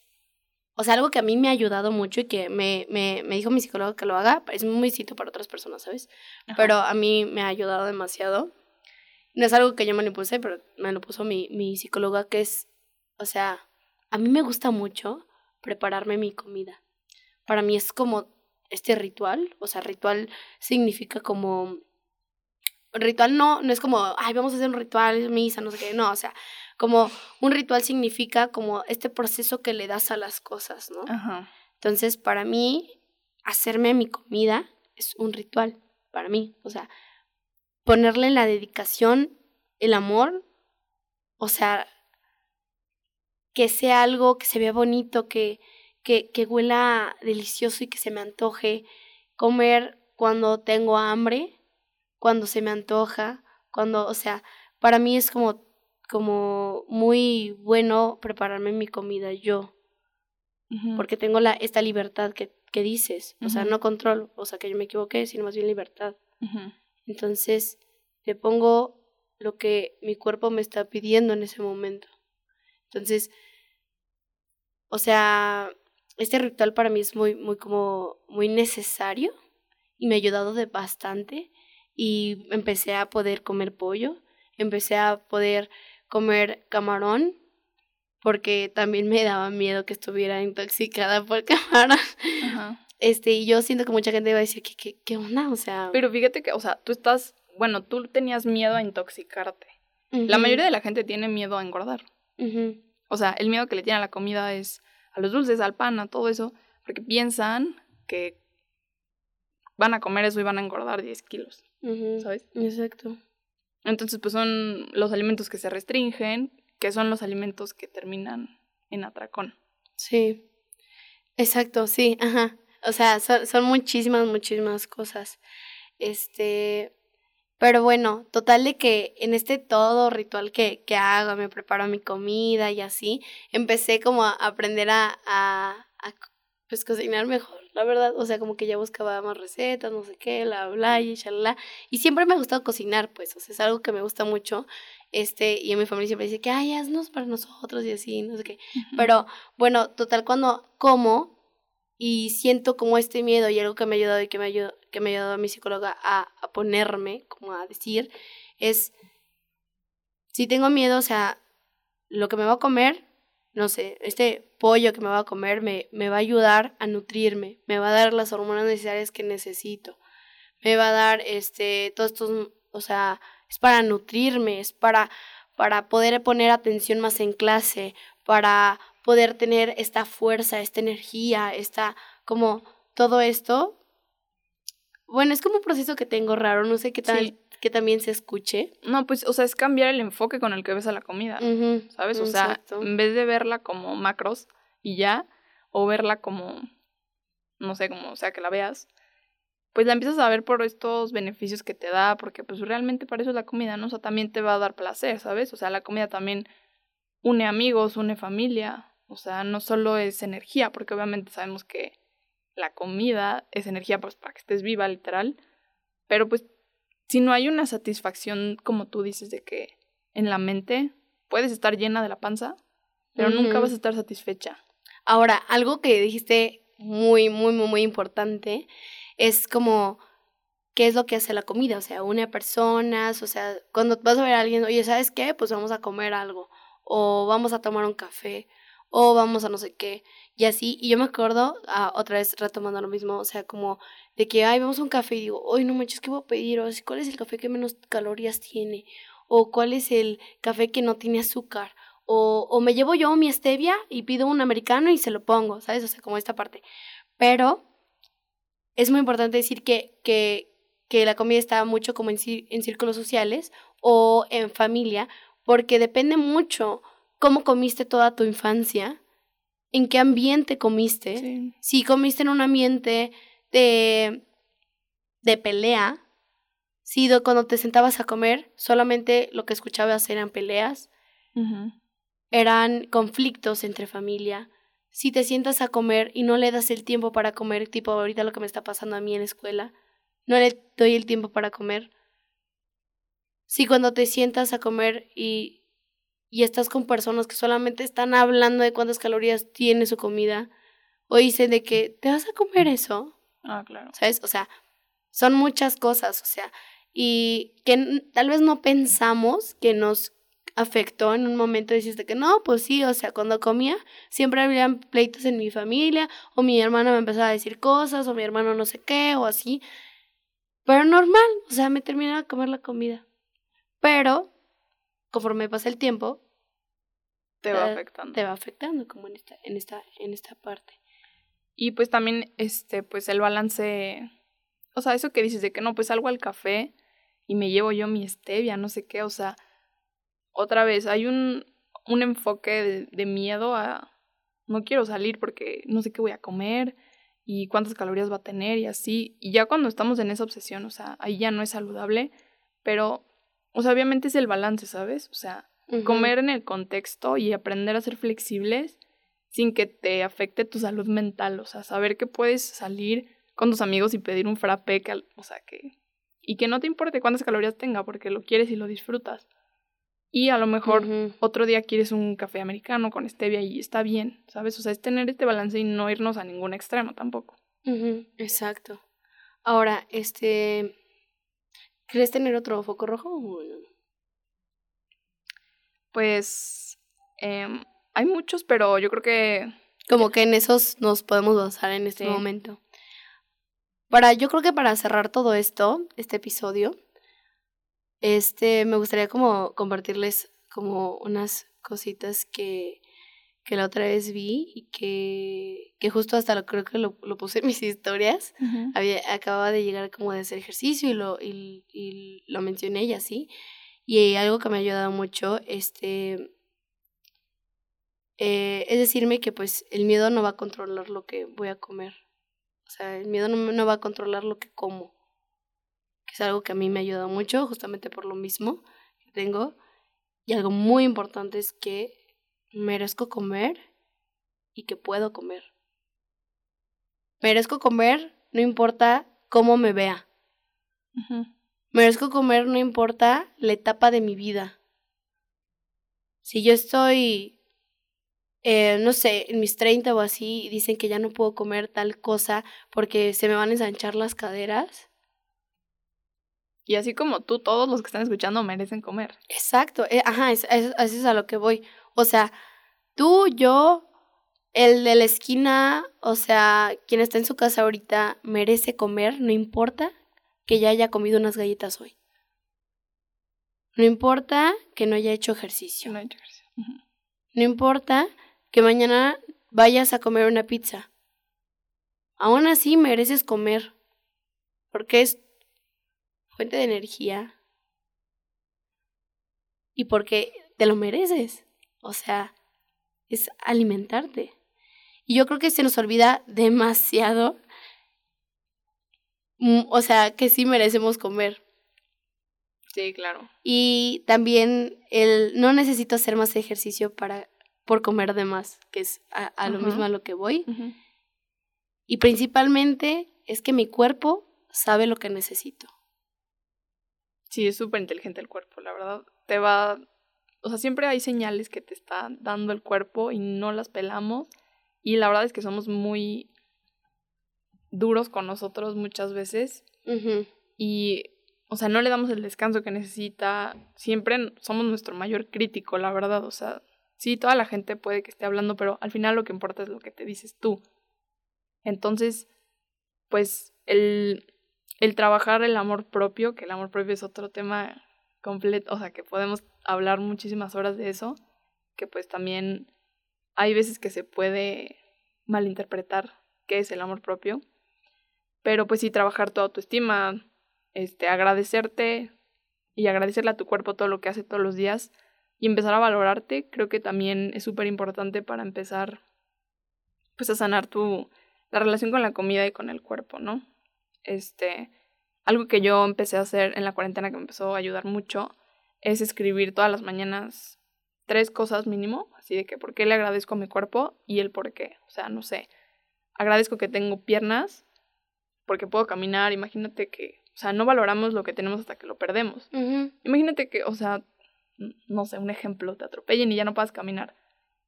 o sea, algo que a mí me ha ayudado mucho y que me, me, me dijo mi psicólogo que lo haga, es muy distinto para otras personas, ¿sabes? Pero a mí me ha ayudado demasiado. No es algo que yo me lo puse, pero me lo puso mi, mi psicóloga, que es, o sea, a mí me gusta mucho prepararme mi comida. Para mí es como este ritual, o sea, ritual significa como ritual no, no es como, ay, vamos a hacer un ritual, misa, no sé qué, no, o sea, como un ritual significa como este proceso que le das a las cosas, ¿no? Ajá. Entonces, para mí, hacerme mi comida es un ritual, para mí, o sea, ponerle la dedicación, el amor, o sea, que sea algo que se vea bonito, que, que, que huela delicioso y que se me antoje, comer cuando tengo hambre, cuando se me antoja, cuando, o sea, para mí es como, como muy bueno prepararme mi comida yo, porque tengo la, esta libertad que, que dices, o sea, no control, o sea, que yo me equivoqué, sino más bien libertad. Entonces, le pongo lo que mi cuerpo me está pidiendo en ese momento. Entonces, o sea, este ritual para mí es muy, muy como, muy necesario y me ha ayudado de bastante y empecé a poder comer pollo, empecé a poder comer camarón, porque también me daba miedo que estuviera intoxicada por camarón. Este, y yo siento que mucha gente va a decir, ¿qué, qué, qué onda? O sea... Pero fíjate que, o sea, tú estás, bueno, tú tenías miedo a intoxicarte. La mayoría de la gente tiene miedo a engordar. O sea, el miedo que le tiene a la comida es a los dulces, al pan, a todo eso, porque piensan que van a comer eso y van a engordar 10 kilos. ¿sabes? Exacto. Entonces, pues son los alimentos que se restringen, que son los alimentos que terminan en atracón. Sí. Exacto, sí, ajá. O sea, son, son muchísimas, muchísimas cosas. Este, pero bueno, total de que en este todo ritual que, que hago, me preparo mi comida y así, empecé como a aprender a, a, a pues cocinar mejor la verdad. O sea, como que ya buscaba más recetas, no sé qué, la bla y shalala. Y siempre me ha gustado cocinar, pues, o sea, es algo que me gusta mucho. Este, y en mi familia siempre dice que, ay, haznos para nosotros y así, no sé qué. Pero bueno, total, cuando como y siento como este miedo y algo que me ha ayudado y que me, ayudó, que me ha ayudado a mi psicóloga a, a ponerme, como a decir, es, si tengo miedo, o sea, lo que me va a comer, no sé, este pollo que me va a comer me, me va a ayudar a nutrirme, me va a dar las hormonas necesarias que necesito, me va a dar este, todos estos, o sea, es para nutrirme, es para, para poder poner atención más en clase, para poder tener esta fuerza, esta energía, esta, como todo esto. Bueno, es como un proceso que tengo raro, no sé qué tal, que también se escuche. No, pues, o sea, es cambiar el enfoque con el que ves a la comida, ¿sabes? O sea, en vez de verla como macros y ya, o verla como, no sé, como o sea que la veas, pues la empiezas a ver por estos beneficios que te da, porque pues realmente para eso es la comida, ¿no? O sea, también te va a dar placer, ¿sabes? O sea, la comida también une amigos, une familia, o sea, no solo es energía, porque obviamente sabemos que la comida es energía pues para que estés viva, literal, pero pues si no hay una satisfacción, como tú dices, de que en la mente puedes estar llena de la panza, pero nunca vas a estar satisfecha. Ahora, algo que dijiste muy, muy, muy, muy importante es como qué es lo que hace la comida, o sea, une a personas, o sea, cuando vas a ver a alguien, oye, ¿sabes qué? Pues vamos a comer algo, o vamos a tomar un café, o vamos a no sé qué, y así, y yo me acuerdo, ah, otra vez retomando lo mismo, o sea, como de que, ay, vamos a un café y digo, oye, no manches, ¿qué voy a pedir? O ¿cuál es el café que menos calorías tiene? O ¿cuál es el café que no tiene azúcar? O, o me llevo yo mi stevia y pido un americano y se lo pongo, ¿sabes? O sea, como esta parte. Pero es muy importante decir que, que que la comida está mucho como en, en círculos sociales o en familia, porque depende mucho cómo comiste toda tu infancia, en qué ambiente comiste. Si comiste en un ambiente de, de pelea, si cuando te sentabas a comer solamente lo que escuchabas eran peleas, eran conflictos entre familia. Si te sientas a comer y no le das el tiempo para comer, tipo ahorita lo que me está pasando a mí en la escuela, no le doy el tiempo para comer. Si cuando te sientas a comer y y estás con personas que solamente están hablando de cuántas calorías tiene su comida o dicen de que te vas a comer eso. Ah, claro. ¿Sabes? O sea, son muchas cosas, o sea, y que tal vez no pensamos que nos afectó en un momento dijiste que no, pues sí, o sea, cuando comía siempre había pleitos en mi familia o mi hermana me empezaba a decir cosas o mi hermano no sé qué o así. Pero normal, o sea, me terminaba de comer la comida. Pero conforme pasa el tiempo, te va afectando. Te va afectando como en esta, en esta, en esta parte. Y pues también, este, pues el balance, o sea, eso que dices de que no, pues salgo al café y me llevo yo mi stevia, no sé qué, o sea, otra vez, hay un, un enfoque de, de miedo a, no quiero salir porque no sé qué voy a comer y cuántas calorías va a tener y así. Y ya cuando estamos en esa obsesión, o sea, ahí ya no es saludable, pero, o sea, obviamente es el balance, ¿sabes? O sea, Comer en el contexto y aprender a ser flexibles sin que te afecte tu salud mental. O sea, saber que puedes salir con tus amigos y pedir un frappé, que, o sea, que... Y que no te importe cuántas calorías tenga, porque lo quieres y lo disfrutas. Y a lo mejor otro día quieres un café americano con stevia y está bien, ¿sabes? O sea, es tener este balance y no irnos a ningún extremo tampoco. Exacto. Ahora, este... ¿Quieres tener otro foco rojo? Pues em, hay muchos, pero yo creo que... Como que en esos nos podemos basar en este momento. Para, yo creo que para cerrar todo esto, este episodio, este, me gustaría como compartirles como unas cositas que, que la otra vez vi y que, que justo hasta lo creo que lo, lo puse en mis historias. Había, acababa de llegar como de hacer ejercicio y lo, y, y lo mencioné y así. Y algo que me ha ayudado mucho, este, eh, es decirme que pues el miedo no va a controlar lo que voy a comer. O sea, el miedo no, no va a controlar lo que como. Que es algo que a mí me ha ayudado mucho, justamente por lo mismo que tengo. Y algo muy importante es que merezco comer y que puedo comer. Merezco comer, no importa cómo me vea. Merezco comer no importa la etapa de mi vida. Si yo estoy, eh, no sé, en mis 30 o así, y dicen que ya no puedo comer tal cosa porque se me van a ensanchar las caderas. Y así como tú, todos los que están escuchando merecen comer. Exacto, eh, ajá, eso es a lo que voy. O sea, tú, yo, el de la esquina, o sea, quien está en su casa ahorita merece comer, no importa que ya haya comido unas galletas hoy. No importa que no haya hecho ejercicio. No, ejercicio. no importa que mañana vayas a comer una pizza. Aún así mereces comer. Porque es fuente de energía. Y porque te lo mereces. O sea, es alimentarte. Y yo creo que se nos olvida demasiado Mm, o sea, que sí merecemos comer. Sí, claro. Y también el no necesito hacer más ejercicio para por comer de más, que es a, lo mismo a lo que voy. Y principalmente es que mi cuerpo sabe lo que necesito. Sí, es súper inteligente el cuerpo, la verdad. Te va, o sea, siempre hay señales que te está dando el cuerpo y no las pelamos. Y la verdad es que somos muy duros con nosotros muchas veces. Y, o sea, no le damos el descanso que necesita. Siempre somos nuestro mayor crítico, la verdad. O sea, sí, toda la gente puede que esté hablando, pero al final lo que importa es lo que te dices tú. Entonces, pues el, el trabajar el amor propio, que el amor propio es otro tema completo, o sea, que podemos hablar muchísimas horas de eso, que pues también hay veces que se puede malinterpretar qué es el amor propio. Pero pues sí, trabajar tu autoestima, este, agradecerte y agradecerle a tu cuerpo todo lo que hace todos los días y empezar a valorarte, creo que también es súper importante para empezar pues a sanar tu la relación con la comida y con el cuerpo, ¿no? Este, algo que yo empecé a hacer en la cuarentena que me empezó a ayudar mucho es escribir todas las mañanas tres cosas mínimo, así de que por qué le agradezco a mi cuerpo y el por qué. O sea, no sé, agradezco que tengo piernas porque puedo caminar, imagínate que, o sea, no valoramos lo que tenemos hasta que lo perdemos. Imagínate que, o sea, no sé, un ejemplo, te atropellen y ya no puedas caminar.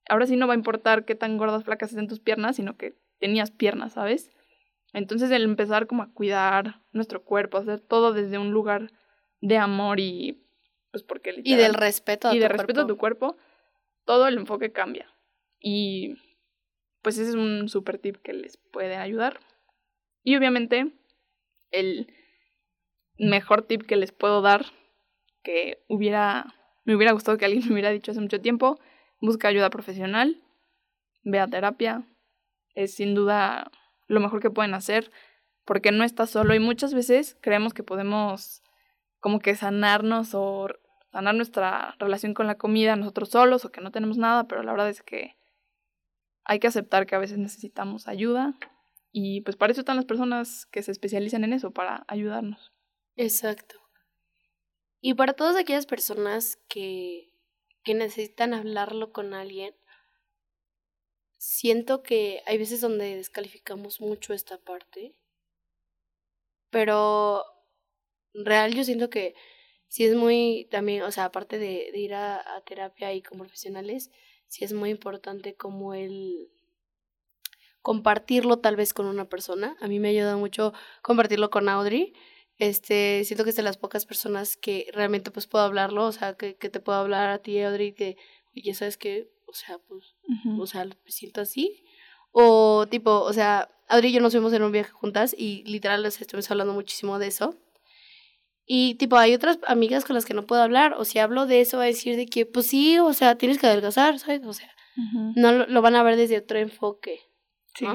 Ahora sí no va a importar qué tan gordas, flacas estén tus piernas, sino que tenías piernas, ¿sabes? Entonces el empezar como a cuidar nuestro cuerpo, hacer todo desde un lugar de amor y pues porque y del respeto a y de respeto a tu cuerpo, todo el enfoque cambia. Y pues ese es un super tip que les puede ayudar. Y obviamente el mejor tip que les puedo dar que hubiera me hubiera gustado que alguien me hubiera dicho hace mucho tiempo, busca ayuda profesional, ve a terapia, es sin duda lo mejor que pueden hacer porque no estás solo y muchas veces creemos que podemos como que sanarnos o sanar nuestra relación con la comida nosotros solos o que no tenemos nada, pero la verdad es que hay que aceptar que a veces necesitamos ayuda y pues para eso están las personas que se especializan en eso, para ayudarnos. Exacto. Y para todas aquellas personas que, que necesitan hablarlo con alguien, siento que hay veces donde descalificamos mucho esta parte, pero real yo siento que sí es muy también, o sea, aparte de, ir a, terapia y con profesionales, sí es muy importante como el compartirlo tal vez con una persona. A mí me ayuda mucho compartirlo con Audrey. Este, siento que es de las pocas personas que realmente pues puedo hablarlo, o sea, que, que te puedo hablar a ti, Audrey, que, oye, ¿sabes qué? O sea, pues, o sea, me siento así. O tipo, o sea, Audrey y yo nos fuimos en un viaje juntas y literal les estuvimos hablando muchísimo de eso. Y tipo, hay otras amigas con las que no puedo hablar, o si hablo de eso va a decir de que, pues sí, o sea, tienes que adelgazar, ¿sabes? O sea, no lo, van a ver desde otro enfoque. Sí.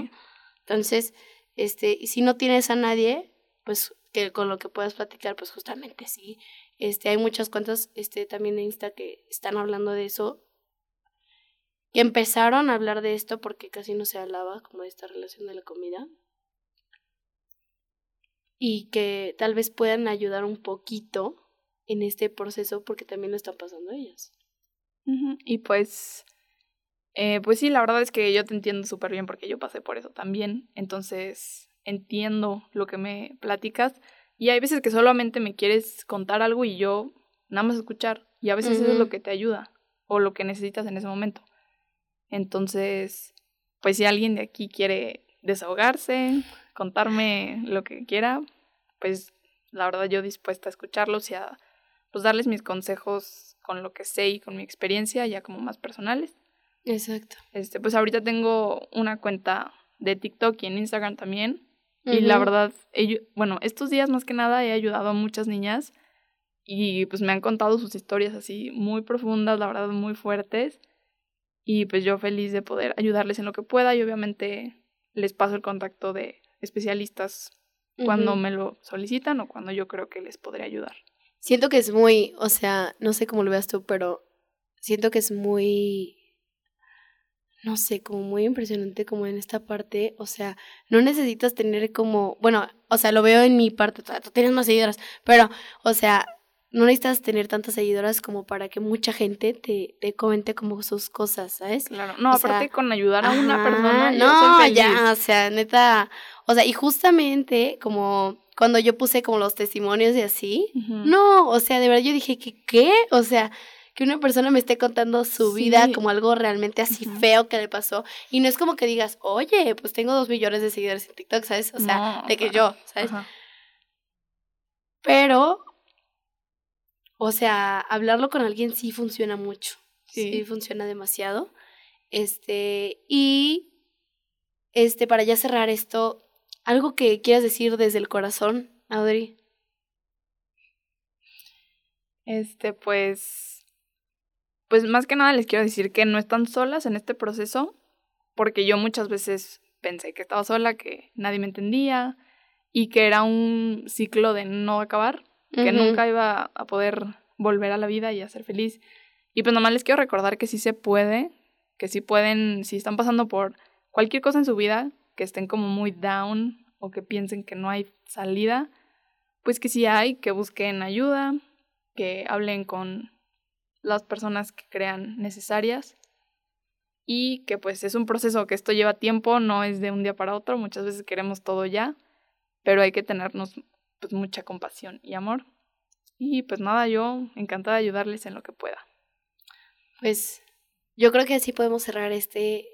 Entonces, este, si no tienes a nadie, pues que con lo que puedas platicar, pues justamente sí. Este, hay muchas cuentas este, también en Insta que están hablando de eso, que empezaron a hablar de esto porque casi no se hablaba como de esta relación de la comida y que tal vez puedan ayudar un poquito en este proceso porque también lo están pasando ellas. Y pues eh, pues sí, la verdad es que yo te entiendo súper bien porque yo pasé por eso también. Entonces entiendo lo que me platicas. Y hay veces que solamente me quieres contar algo y yo nada más escuchar. Y a veces eso es lo que te ayuda o lo que necesitas en ese momento. Entonces, pues si alguien de aquí quiere desahogarse, contarme lo que quiera, pues la verdad yo dispuesta a escucharlos y a pues darles mis consejos con lo que sé y con mi experiencia ya como más personales. Exacto. Este, pues ahorita tengo una cuenta de TikTok y en Instagram también. Y la verdad, bueno, estos días más que nada he ayudado a muchas niñas y pues me han contado sus historias así muy profundas, la verdad, muy fuertes. Y pues yo feliz de poder ayudarles en lo que pueda y obviamente les paso el contacto de especialistas cuando me lo solicitan o cuando yo creo que les podré ayudar. Siento que es muy, o sea, no sé cómo lo veas tú, pero siento que es muy no sé, como muy impresionante como en esta parte, o sea, no necesitas tener como, bueno, o sea, lo veo en mi parte, tú tienes más seguidoras, pero, o sea, no necesitas tener tantas seguidoras como para que mucha gente te, te comente como sus cosas, ¿sabes? Claro, no, aparte con ayudar a una persona, no, ya, o sea, neta, o sea, y justamente como cuando yo puse como los testimonios y así, no, o sea, de verdad yo dije que, ¿qué? O sea, que una persona me esté contando su vida como algo realmente así feo que le pasó. Y no es como que digas, oye, pues tengo dos millones de seguidores en TikTok, ¿sabes? O sea, de que yo, ¿sabes? Pero, o sea, hablarlo con alguien sí funciona mucho. Sí. sí funciona demasiado. Este, y, este, para ya cerrar esto, algo que quieras decir desde el corazón, Audrey. Este, pues pues más que nada les quiero decir que no están solas en este proceso, porque yo muchas veces pensé que estaba sola, que nadie me entendía, y que era un ciclo de no acabar, que nunca iba a poder volver a la vida y a ser feliz. Y pues nomás les quiero recordar que sí se puede, que sí pueden, si están pasando por cualquier cosa en su vida, que estén como muy down o que piensen que no hay salida, pues que sí hay, que busquen ayuda, que hablen con las personas que crean necesarias y que pues es un proceso que esto lleva tiempo, no es de un día para otro, muchas veces queremos todo ya, pero hay que tenernos pues mucha compasión y amor. Y pues nada, yo encantada de ayudarles en lo que pueda. Pues yo creo que así podemos cerrar este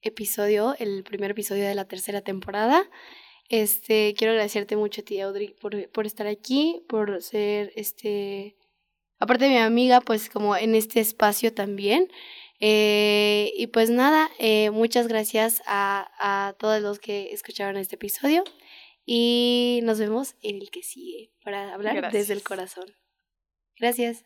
episodio, el primer episodio de la tercera temporada. Este, quiero agradecerte mucho a ti, Audrey, por, por estar aquí, por ser, este, aparte de mi amiga, pues como en este espacio también. Eh, y pues nada, eh, muchas gracias a, a todos los que escucharon este episodio y nos vemos en el que sigue para hablar desde el corazón. Gracias.